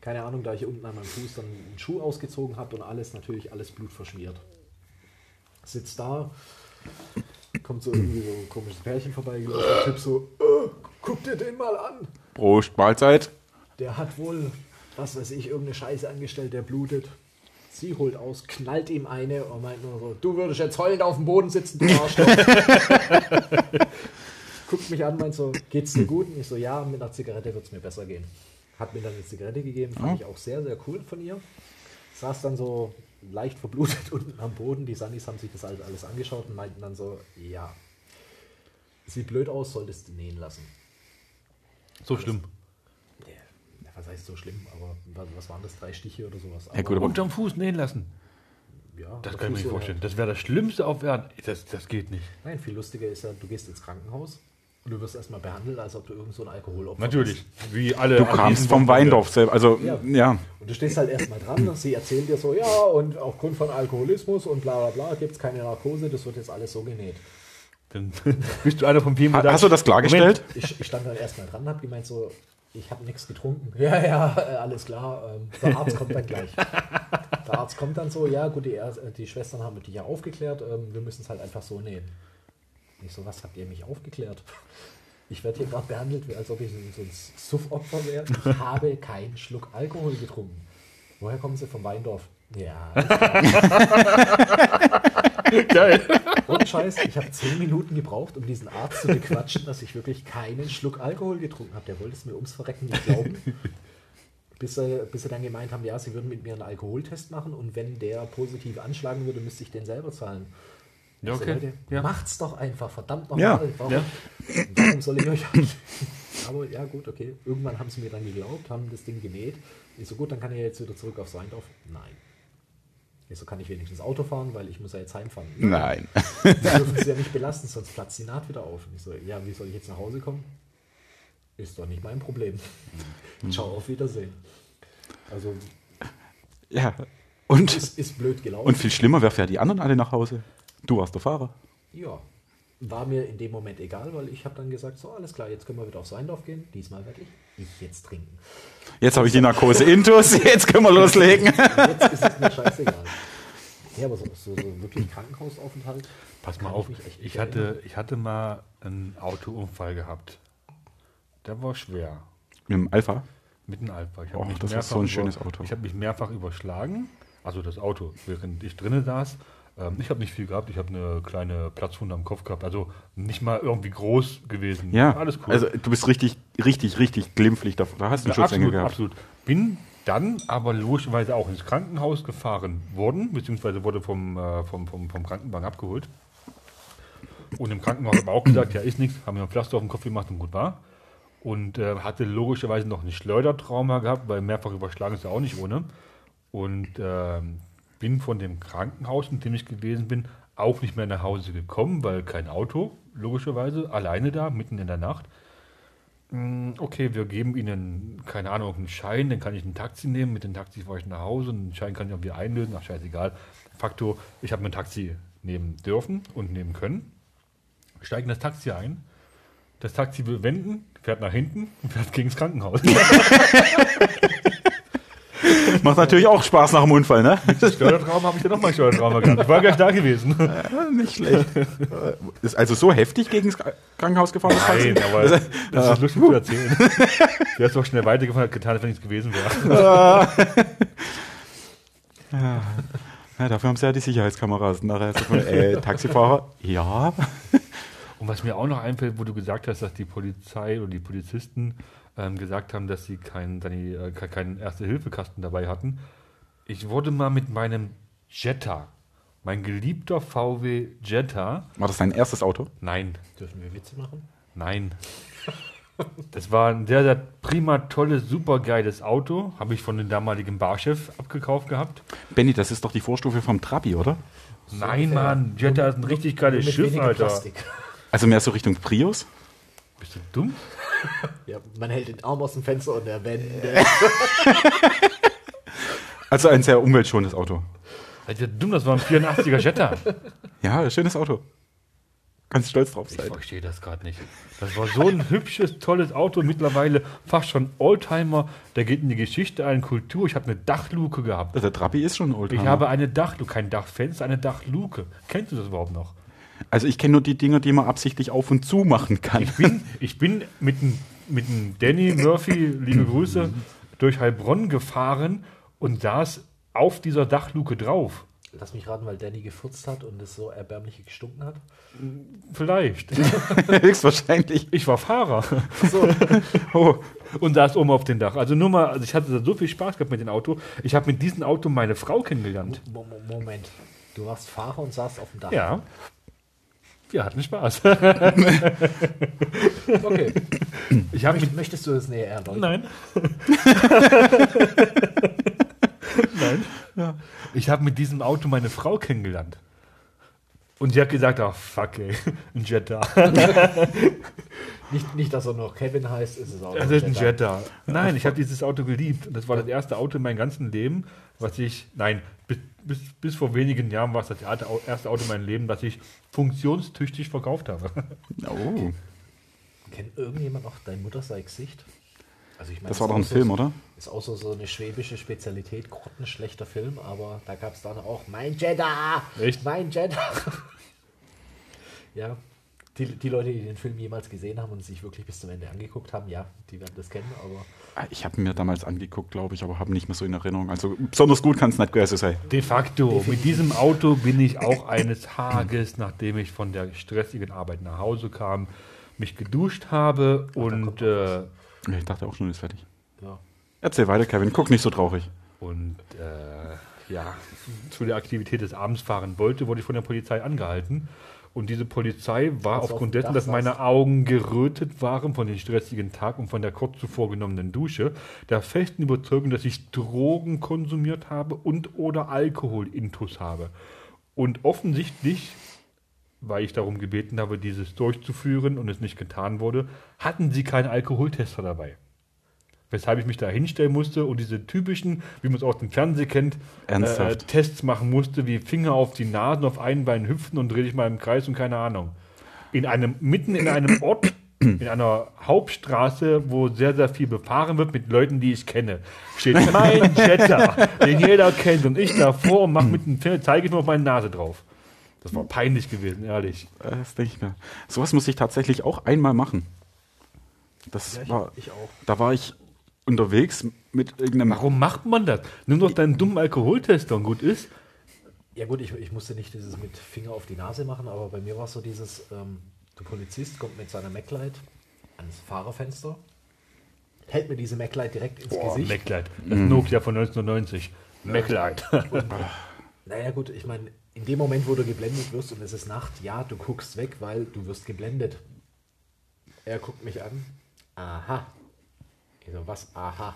Keine Ahnung, da ich unten an meinem Fuß dann einen Schuh ausgezogen habe und alles, natürlich alles Blut verschmiert. Sitzt da, kommt so irgendwie so ein komisches Pärchen vorbei, der Typ so, äh, guck dir den mal an. Prost, Mahlzeit. Der hat wohl, was weiß ich, irgendeine Scheiße angestellt, der blutet. Sie holt aus, knallt ihm eine und meint nur so, du würdest jetzt heulend auf dem Boden sitzen, du Arschloch. Guckt mich an, meint so, geht's dir gut? Und ich so, ja, mit einer Zigarette wird's mir besser gehen. Hat mir dann eine Zigarette gegeben, fand ich auch sehr, sehr cool von ihr. Saß dann so leicht verblutet unten am Boden. Die Sunnis haben sich das alles, alles angeschaut und meinten dann so, ja, sieht blöd aus, solltest du nähen lassen. So schlimm. Was heißt so schlimm, aber was, waren das, drei Stiche oder sowas? Ja, gut, aber- Unterm Fuß nähen lassen. ja, Das aber kann ich mir nicht oder- vorstellen. Das wäre das Schlimmste auf Erden. Das, das geht nicht. Nein, viel lustiger ist ja, du gehst ins Krankenhaus und du wirst erstmal behandelt, als ob du irgend so ein Alkoholopfer Natürlich. Wie alle. Du kamst vom. Weindorf selber. Also, Ja. ja. bist. Und du stehst halt erstmal dran, sie erzählen dir so, ja, und aufgrund von Alkoholismus und bla bla bla gibt es keine Narkose, das wird jetzt alles so genäht. Dann bist du einer vom Team. Ha- Hast du das klargestellt? Ich, ich stand dann erstmal dran, hab gemeint so, ich habe nichts getrunken. Ja, ja, äh, alles klar. Ähm, der Arzt kommt dann gleich. Der Arzt kommt dann so, ja gut, die, äh, die Schwestern haben dich ja aufgeklärt, ähm, wir müssen es halt einfach so nähen. Ich so, was habt ihr mich aufgeklärt? Ich werde hier gerade behandelt, als ob ich so ein Suffopfer wäre. Ich habe keinen Schluck Alkohol getrunken. Woher kommen sie? Vom Weindorf. Ja. Geil. Ohne Scheiß, ich habe zehn Minuten gebraucht, um diesen Arzt zu bequatschen, dass ich wirklich keinen Schluck Alkohol getrunken habe. Der wollte es mir ums Verrecken nicht glauben. Bis sie, bis sie dann gemeint haben, ja, sie würden mit mir einen Alkoholtest machen und wenn der positiv anschlagen würde, müsste ich den selber zahlen. Ja, Ich so, okay. Leute, Ja. Macht's doch einfach, verdammt Ja, nochmal. Warum, ja. warum soll ich euch Aber ja, gut, okay. Irgendwann haben sie mir dann geglaubt, haben das Ding genäht. Ich so, gut, dann kann ich jetzt wieder zurück aufs Weindorf. Nein. Ich so, kann ich wenigstens Auto fahren, weil ich muss ja jetzt heimfahren. Nein. Wir dürfen sie ja nicht belasten, sonst platzt die Naht wieder auf. Und ich so, ja, wie soll ich jetzt nach Hause kommen? Ist doch nicht mein Problem. Ciao, auf Wiedersehen. Also, Ja. Und, ist, ist blöd gelaufen. und viel schlimmer, wer fährt die anderen alle nach Hause? Du warst der Fahrer. ja, war mir in dem Moment egal, weil ich habe dann gesagt, so, alles klar, jetzt können wir wieder aufs Weindorf gehen. Diesmal werde ich, ich jetzt trinken. Jetzt habe ich die Narkose intus, jetzt können wir loslegen. Jetzt ist es mir scheißegal. Ja, aber so, so, so wirklich Krankenhausaufenthalt. Pass mal auf, nicht ich hatte, erinnern. ich hatte mal einen Autounfall gehabt. Der war schwer. Mit dem Alpha? Mit einem Alpha. Ich Oh, das ist so ein über- schönes Auto. Ich habe mich mehrfach überschlagen. Also das Auto, während ich drinnen saß. Ähm, ich habe nicht viel gehabt, ich habe eine kleine Platzwunde am Kopf gehabt, also nicht mal irgendwie groß gewesen. Ja, alles cool. Also du bist richtig, richtig, richtig glimpflich davor. Da hast du einen Ja, Schutzengel absolut, gehabt. absolut. Bin dann aber logischerweise auch ins Krankenhaus gefahren worden, beziehungsweise wurde vom, äh, vom, vom, vom Krankenwagen abgeholt. Und im Krankenhaus haben wir auch gesagt, ja, ist nichts, haben mir ein Pflaster auf den Kopf gemacht und gut war. Und äh, hatte logischerweise noch ein Schleudertrauma gehabt, weil mehrfach überschlagen ist ja auch nicht ohne. Und ähm, bin von dem Krankenhaus, in dem ich gewesen bin, auch nicht mehr nach Hause gekommen, weil kein Auto, logischerweise, alleine da, mitten in der Nacht. Mm, Okay, wir geben Ihnen, keine Ahnung, einen Schein, dann kann ich ein Taxi nehmen. Mit dem Taxi fahre ich nach Hause und den Schein kann ich auch wieder einlösen. Ach, scheißegal. Faktor, ich habe mir ein Taxi nehmen dürfen und nehmen können. Steige in das Taxi ein. Das Taxi will wenden, fährt nach hinten und fährt gegen das Krankenhaus. Macht natürlich auch Spaß nach dem Unfall, ne? Steuertrauma habe ich dann nochmal Steuertrauma gehabt. Ich war gleich da gewesen. Nicht schlecht. Ist also so heftig gegen das Krankenhaus gefahren? das Nein, aber das ist lustig zu erzählen. Du wärst doch schnell weitergefahren, hat getan, wenn nichts gewesen wäre. Ja, dafür haben sie ja die Sicherheitskameras. Nachher von, äh, Taxifahrer, ja. Und was mir auch noch einfällt, wo du gesagt hast, dass die Polizei oder die Polizisten ähm, gesagt haben, dass sie keinen äh, ke- keinen Erste-Hilfe-Kasten dabei hatten. Ich wurde mal mit meinem Jetta, mein geliebter VW Jetta, War das dein erstes Auto? nein, Dürfen wir Witze machen? nein. Das war ein sehr, sehr prima, tolles, super geiles Auto. Habe ich von dem damaligen Barchef abgekauft gehabt. Benny, das ist doch die Vorstufe vom Trabi, oder? Nein, ungefähr. Mann, Jetta ist ein richtig geiles Mit Schiff, weniger Alter. Plastik. Also mehr so Richtung Prius? Bist du dumm? Ja, man hält den Arm aus dem Fenster und der Wände. Also ein sehr umweltschonendes Auto. Seid ihr dumm? Das war ein 84er Jetta. Ja, schönes Auto. Ganz stolz drauf Ich sein. verstehe das gerade nicht. Das war so ein hübsches, tolles Auto, mittlerweile fast schon Oldtimer. Der geht in die Geschichte ein, Kultur. Ich habe eine Dachluke gehabt. Also der Trabi ist schon ein Oldtimer. Ich habe eine Dachluke, kein Dachfenster, eine Dachluke. Kennst du das überhaupt noch? Also ich kenne nur die Dinger, die man absichtlich auf und zu machen kann. Ich bin, ich bin mit dem mit dem Danny Murphy, liebe Grüße, durch Heilbronn gefahren und saß auf dieser Dachluke drauf. Lass mich raten, weil Danny gefurzt hat und es so erbärmlich gestunken hat. Vielleicht. Höchstwahrscheinlich. Ich war Fahrer. So, Oh, und saß oben auf dem Dach. Also nur mal, also ich hatte da so viel Spaß gehabt mit dem Auto. Ich habe mit diesem Auto meine Frau kennengelernt. Mo- Mo- Moment. Du warst Fahrer und saßt auf dem Dach. Ja. Wir hatten Spaß. Okay. Ich habe Möcht- Möchtest du das näher erläutern? nein. nein. Ich habe mit diesem Auto meine Frau kennengelernt. Und sie hat gesagt, ach fuck ey, ein Jetta. Nicht, nicht, dass er noch Kevin heißt, ist es auch. Das noch ist ein Jetta. Jetta. Nein, ich habe dieses Auto geliebt. Und das war das erste Auto in meinem ganzen Leben, was ich, nein, bis, bis, bis vor wenigen Jahren war es das erste Au- erste Auto in meinem Leben, das ich funktionstüchtig verkauft habe. oh. Kennt irgendjemand noch Dein Mutter sei Gesicht? Also ich meine, Das ist war doch ein auch so- Film, oder? Ist auch so, so eine schwäbische Spezialität, grottenschlechter Film, aber da gab es dann auch Mein Jeddah! Echt? Mein Jeddah! ja, die, die Leute, die den Film jemals gesehen haben und sich wirklich bis zum Ende angeguckt haben, ja, die werden das kennen, aber Ah, Ich habe mir damals angeguckt, glaube ich, aber habe nicht mehr so in Erinnerung. Also besonders gut kann es nicht gewesen sein. De facto, mit diesem Auto bin ich auch eines Tages, nachdem ich von der stressigen Arbeit nach Hause kam, mich geduscht habe und, äh, Ich dachte auch schon, ist fertig. ja. Erzähl weiter, Kevin. Guck nicht so traurig. und äh, ja, zu der Aktivität des Abends fahren wollte, wurde ich von der Polizei angehalten. Und diese Polizei war Als du auf aufgrund dessen, dass meine. Augen gerötet waren von dem stressigen Tag und von der kurz zuvor genommenen Dusche, der festen Überzeugung, dass ich Drogen konsumiert habe und oder Alkoholintus habe. Und offensichtlich, weil ich darum gebeten habe, dieses durchzuführen und es nicht getan wurde, hatten sie keinen Alkoholtester dabei. Weshalb ich mich da hinstellen musste und diese typischen, wie man es aus dem Fernsehen kennt, äh? Tests machen musste, wie Finger auf die Nase, auf einen Bein hüpfen und dreh dich mal im Kreis und keine Ahnung. In einem, mitten in einem Ort, in einer Hauptstraße, wo sehr, sehr viel befahren wird mit Leuten, die ich kenne, steht mein Jetta, den jeder kennt und ich davor und mach mit dem Finger, zeige ich mir auf meine Nase drauf. Das war peinlich gewesen, ehrlich. Äh, Das denke ich mir. Sowas muss ich tatsächlich auch einmal machen. Das Ja, ich, war, ich auch. da war ich unterwegs mit irgendeinem. Warum macht man das? Nimm doch deinen dummen Alkoholtester und gut ist. Ja gut, ich, ich musste nicht dieses mit Finger auf die Nase machen, aber bei mir war es so dieses, ähm, der Polizist kommt mit seiner MacLight ans Fahrerfenster, hält mir diese MacLight direkt ins Boah, Gesicht. MacLight. Das Nokia von 1990. MacLight. Naja gut, ich meine, in dem Moment, wo du geblendet wirst und es ist Nacht, ja, du guckst weg, weil du wirst geblendet. Er guckt mich an. Aha. Ich so, was? Aha.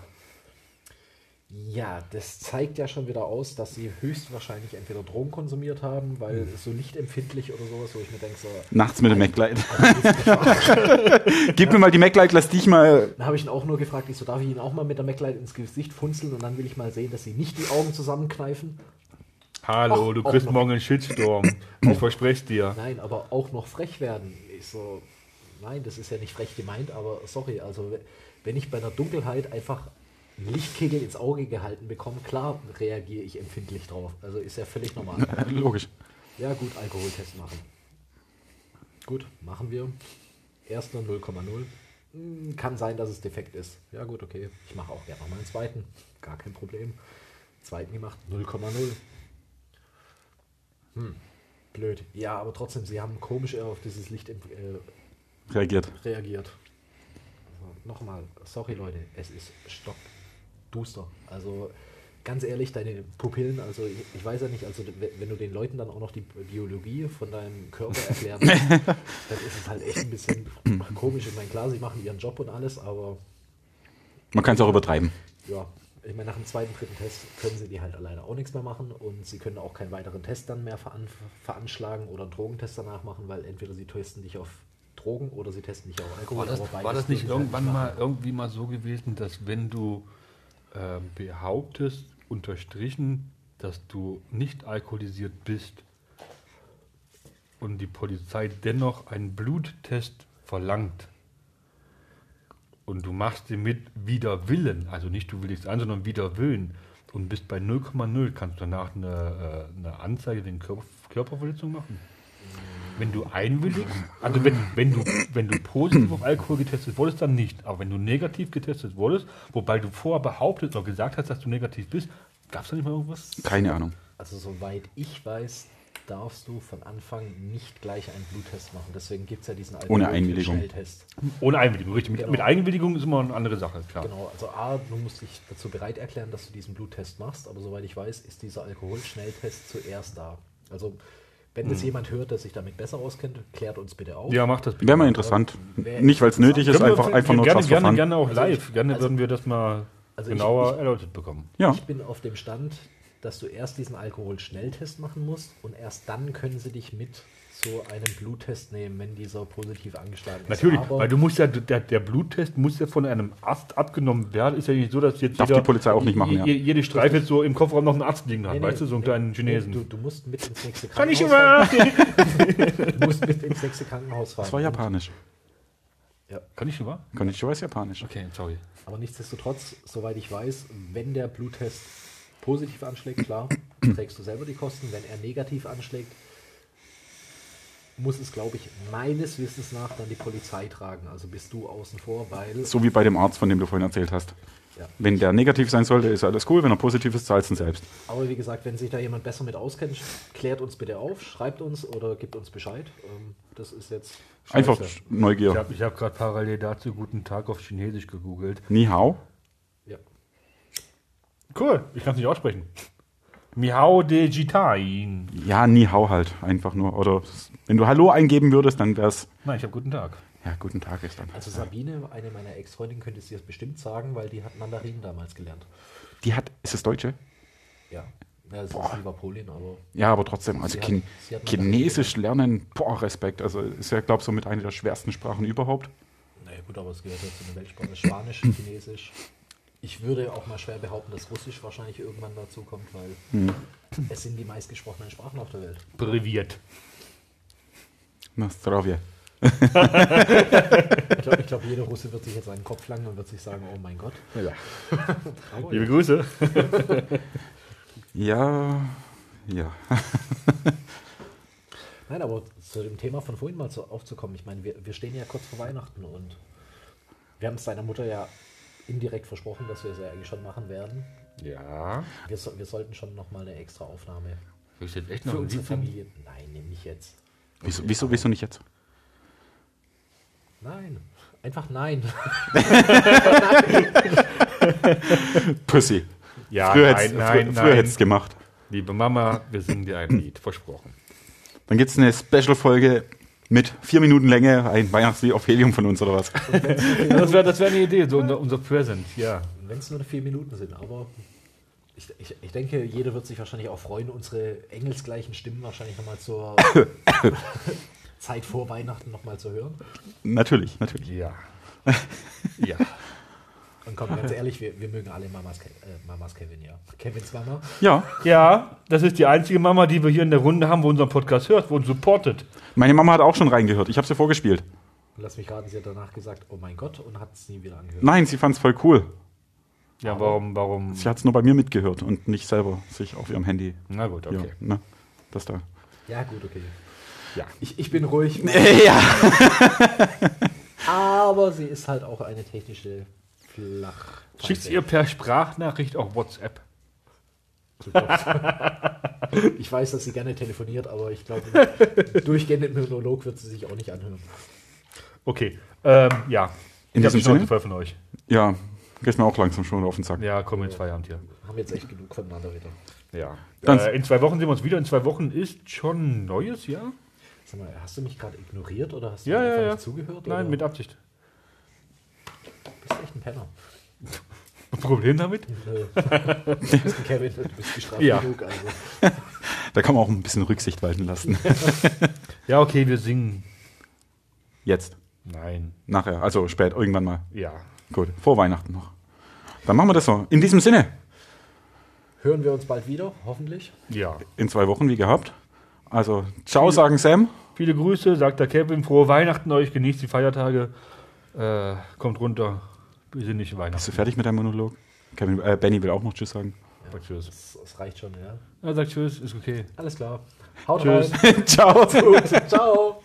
Ja, das zeigt ja schon wieder aus, dass sie höchstwahrscheinlich entweder Drogen konsumiert haben, weil so lichtempfindlich oder sowas, wo ich mir denke, so, Nachts mit dem MacLight. Gib mir mal die MacLight, lass dich mal. Dann habe ich ihn auch nur gefragt, ich so, darf ich ihn auch mal mit der MacLight ins Gesicht funzeln und dann will ich mal sehen, dass sie nicht die Augen zusammenkneifen. Hallo, Ach, du kriegst noch. morgen einen Shitstorm. Ich verspreche dir. Nein, aber auch noch frech werden. Ich so, nein, das ist ja nicht frech gemeint, aber sorry, also wenn ich bei einer Dunkelheit einfach einen Lichtkegel ins Auge gehalten bekomme, klar reagiere ich empfindlich drauf. Also ist ja völlig normal. Logisch. Ja, gut, Alkoholtest machen. Gut, machen wir. Erster 0,0. Hm, Kann sein, dass es defekt ist. Ja, gut, okay. Ich mache auch gerne nochmal einen zweiten. Gar kein Problem. Zweiten gemacht, 0,0. Hm, blöd. Ja, aber trotzdem, sie haben komisch auf dieses Licht äh, Reagiert. reagiert. Nochmal, sorry Leute, es ist stockduster. Also ganz ehrlich, deine Pupillen, also ich, ich weiß ja nicht, also wenn du den Leuten dann auch noch die Biologie von deinem Körper erklären musst, dann ist es halt echt ein bisschen komisch. Ich meine, klar, sie machen ihren Job und alles, aber Man kann es auch übertreiben. ja, ich meine, nach dem zweiten, dritten Test können sie die halt alleine auch nichts mehr machen und sie können auch keinen weiteren Test dann mehr veran veranschlagen oder einen Drogentest danach machen, weil entweder sie testen dich auf Drogen oder sie testen dich auf Alkohol. War das, war das nicht sie irgendwann mal irgendwie mal so gewesen, dass wenn du ähm, behauptest, unterstrichen, dass du nicht alkoholisiert bist und die Polizei dennoch einen Bluttest verlangt und du machst den mit wider Willen, also nicht du willigst an, sondern wider Willen und bist bei 0,0, kannst du danach eine, äh, eine Anzeige wegen Körper, Körperverletzung machen? Wenn du einwilligst, also wenn, wenn, du, wenn du positiv auf Alkohol getestet wurdest, dann nicht. Aber wenn du negativ getestet wurdest, wobei du vorher behauptet oder gesagt hast, dass du negativ bist, gab es da nicht mal irgendwas? Keine Ahnung. Also soweit ich weiß, darfst du von Anfang nicht gleich einen Bluttest machen. Deswegen gibt es ja diesen Ohne Einwilligung. Schnelltest. Ohne Einwilligung, richtig. Mit, Genau. mit Einwilligung ist immer eine andere Sache, klar. Genau, also A, du musst dich dazu bereit erklären, dass du diesen Bluttest machst, aber soweit ich weiß, ist dieser Alkoholschnelltest zuerst da. Also wenn das jemand hört, der sich damit besser auskennt, klärt uns bitte auf. Hm. Ja, mach das bitte. Wäre mal interessant. Wer- Nicht, weil es nötig ist, Können wir einfach, einfach nur gerne, just for gerne, fun. gerne auch Also live. ich- gerne also- würden wir das mal Also ich- genauer ich- erläutert bekommen. Ja, Ich bin auf dem Stand, dass du erst diesen Alkoholschnelltest machen musst und erst dann können sie dich mit zu einem Bluttest nehmen, wenn dieser positiv angeschlagen ist. Natürlich, Aber weil du musst ja, der, der Bluttest muss ja von einem Arzt abgenommen werden. Ist ja nicht so, dass jetzt Darf die Polizei auch nicht machen, ja. je- jede Streife jetzt so im Kofferraum noch einen Arzt liegen hat, Nee, weißt du, so einen nee, kleinen nee, Chinesen. Du, du musst mit ins nächste Kann ich Krankenhaus immer! fahren. Du musst mit ins nächste Krankenhaus fahren. das war japanisch. Kann ich ich weiß japanisch. Okay, sorry. Aber nichtsdestotrotz, soweit ich weiß, wenn der Bluttest positiv anschlägt, klar, trägst du selber die Kosten. Wenn er negativ anschlägt, muss es, glaube ich, meines Wissens nach dann die Polizei tragen. Also bist du außen vor, weil So wie bei dem Arzt, von dem du vorhin erzählt hast. Ja. Wenn der negativ sein sollte, ist alles cool. Wenn er positiv ist, zahlst du ihn selbst. Aber wie gesagt, wenn sich da jemand besser mit auskennt, klärt uns bitte auf, schreibt uns oder gibt uns Bescheid. Ähm, Das ist jetzt. Einfach scheiße. Ich Neugier. habe ich hab gerade parallel dazu Guten Tag auf Chinesisch gegoogelt. Ni hao. Ja. Cool, ich kann es nicht aussprechen. Miao de Jitain. Ja, ni hao halt. Einfach nur. Oder wenn du Hallo eingeben würdest, dann wär's. Nein, ich habe Guten Tag. Ja, guten Tag ist dann. Also Sabine, eine meiner Ex-Freundinnen, könnte es dir bestimmt sagen, weil die hat Mandarin damals gelernt. Die hat. Ist es Deutsche? Ja. Ja, das ist lieber Polin, aber Ja, aber trotzdem. Also Sie hat- Chin sie hat Chinesisch lernen, boah, Respekt. Also ist ja, glaube ich, so mit einer der schwersten Sprachen überhaupt. naja gut, aber es gehört ja zu den Weltsprachen. Spanisch, Chinesisch. Ich würde auch mal schwer behaupten, dass Russisch wahrscheinlich irgendwann dazu kommt, weil es sind die meistgesprochenen Sprachen auf der Welt. Priviert. Na. Ich glaube, glaub, jeder Russe wird sich jetzt einen Kopf langen und wird sich sagen, oh mein Gott. Aber Liebe Grüße. Ja, ja. Nein, aber zu dem Thema von vorhin mal zu, aufzukommen. Ich meine, wir, wir stehen ja kurz vor Weihnachten und wir haben es deiner Mutter ja indirekt versprochen, dass wir es ja eigentlich schon machen werden. Ja. Wir, so, wir sollten schon nochmal eine extra Aufnahme ich jetzt echt noch Für unsere? Familie. Nein, nimm nicht jetzt. Wieso, wieso, wieso nicht jetzt? Nein. Einfach nein. Pussy. Ja, früher nein, hätt's nein, früher, gemacht. Liebe Mama, wir singen dir ein Lied. Versprochen. Dann gibt es eine Special-Folge mit vier Minuten Länge, ein Weihnachtslied auf Helium von uns oder was. Das wäre das wär eine Idee, so unser, unser Present, ja. Wenn es nur vier Minuten sind, aber ich, ich, ich denke, jeder wird sich wahrscheinlich auch freuen, unsere engelsgleichen Stimmen wahrscheinlich nochmal zur Zeit vor Weihnachten nochmal zu hören. Natürlich, natürlich. Ja. ja. Und komm, ganz ehrlich, wir, wir mögen alle Mamas, Ke äh, Mamas Kevin, ja. Kevins Mama. Ja, Ja, das ist die einzige Mama, die wir hier in der Runde haben, wo unseren Podcast hört, wo uns supportet. meine Mama hat auch schon reingehört. Ich habe sie vorgespielt. Und lass mich raten, sie hat danach gesagt, oh mein Gott, und hat es nie wieder angehört. Nein, sie fand es voll cool. Ja, warum, warum? Sie hat es nur bei mir mitgehört und nicht selber sich auf ihrem Handy. Na gut, okay. Ja, ne? Das da. Ja, gut, okay. Ja. Ich, ich bin ruhig, Ja. aber sie ist halt auch eine technische Flach. Schickt ihr per Sprachnachricht auch WhatsApp. Ich weiß, dass sie gerne telefoniert, aber ich glaube, durchgehend im Monolog wird sie sich auch nicht anhören. Okay, ähm, ja. In diesem Sinne? voll von euch. Ja, geht mir auch langsam schon auf den Sack. Ja, kommen wir ins Feierabend hier. Haben jetzt echt genug voneinander wieder. Ja. Dann- Äh, in zwei Wochen sehen wir uns wieder. In zwei Wochen ist schon neues Jahr. Sag mal, hast du mich gerade ignoriert oder hast du Ja, mir ja, einfach ja. nicht zugehört? Nein, oder? mit Absicht. Du bist echt ein Penner. Problem damit? Nö. du bist ein Kevin, du bist gestraft Ja. genug. Also. Da kann man auch ein bisschen Rücksicht walten lassen. Ja, okay, wir singen. Jetzt. Nein. Nachher. Also spät, irgendwann mal. Ja. Gut. Vor Weihnachten noch. Dann machen wir das so. In diesem Sinne. Hören wir uns bald wieder, hoffentlich. Ja. In zwei Wochen, wie gehabt. Also, ciao, sagen Sam. Viele Grüße, sagt der Kevin. Frohe Weihnachten euch. Genießt die Feiertage. Äh, kommt runter. Besinnliche Bist du Weihnachten. fertig mit deinem Monolog? Kevin, äh, Benny will auch noch Tschüss sagen. Sagt Tschüss. Das, das reicht schon, ja. Er sagt Tschüss, ist okay. Alles klar. Haut Tschüss. rein. ciao. Ciao.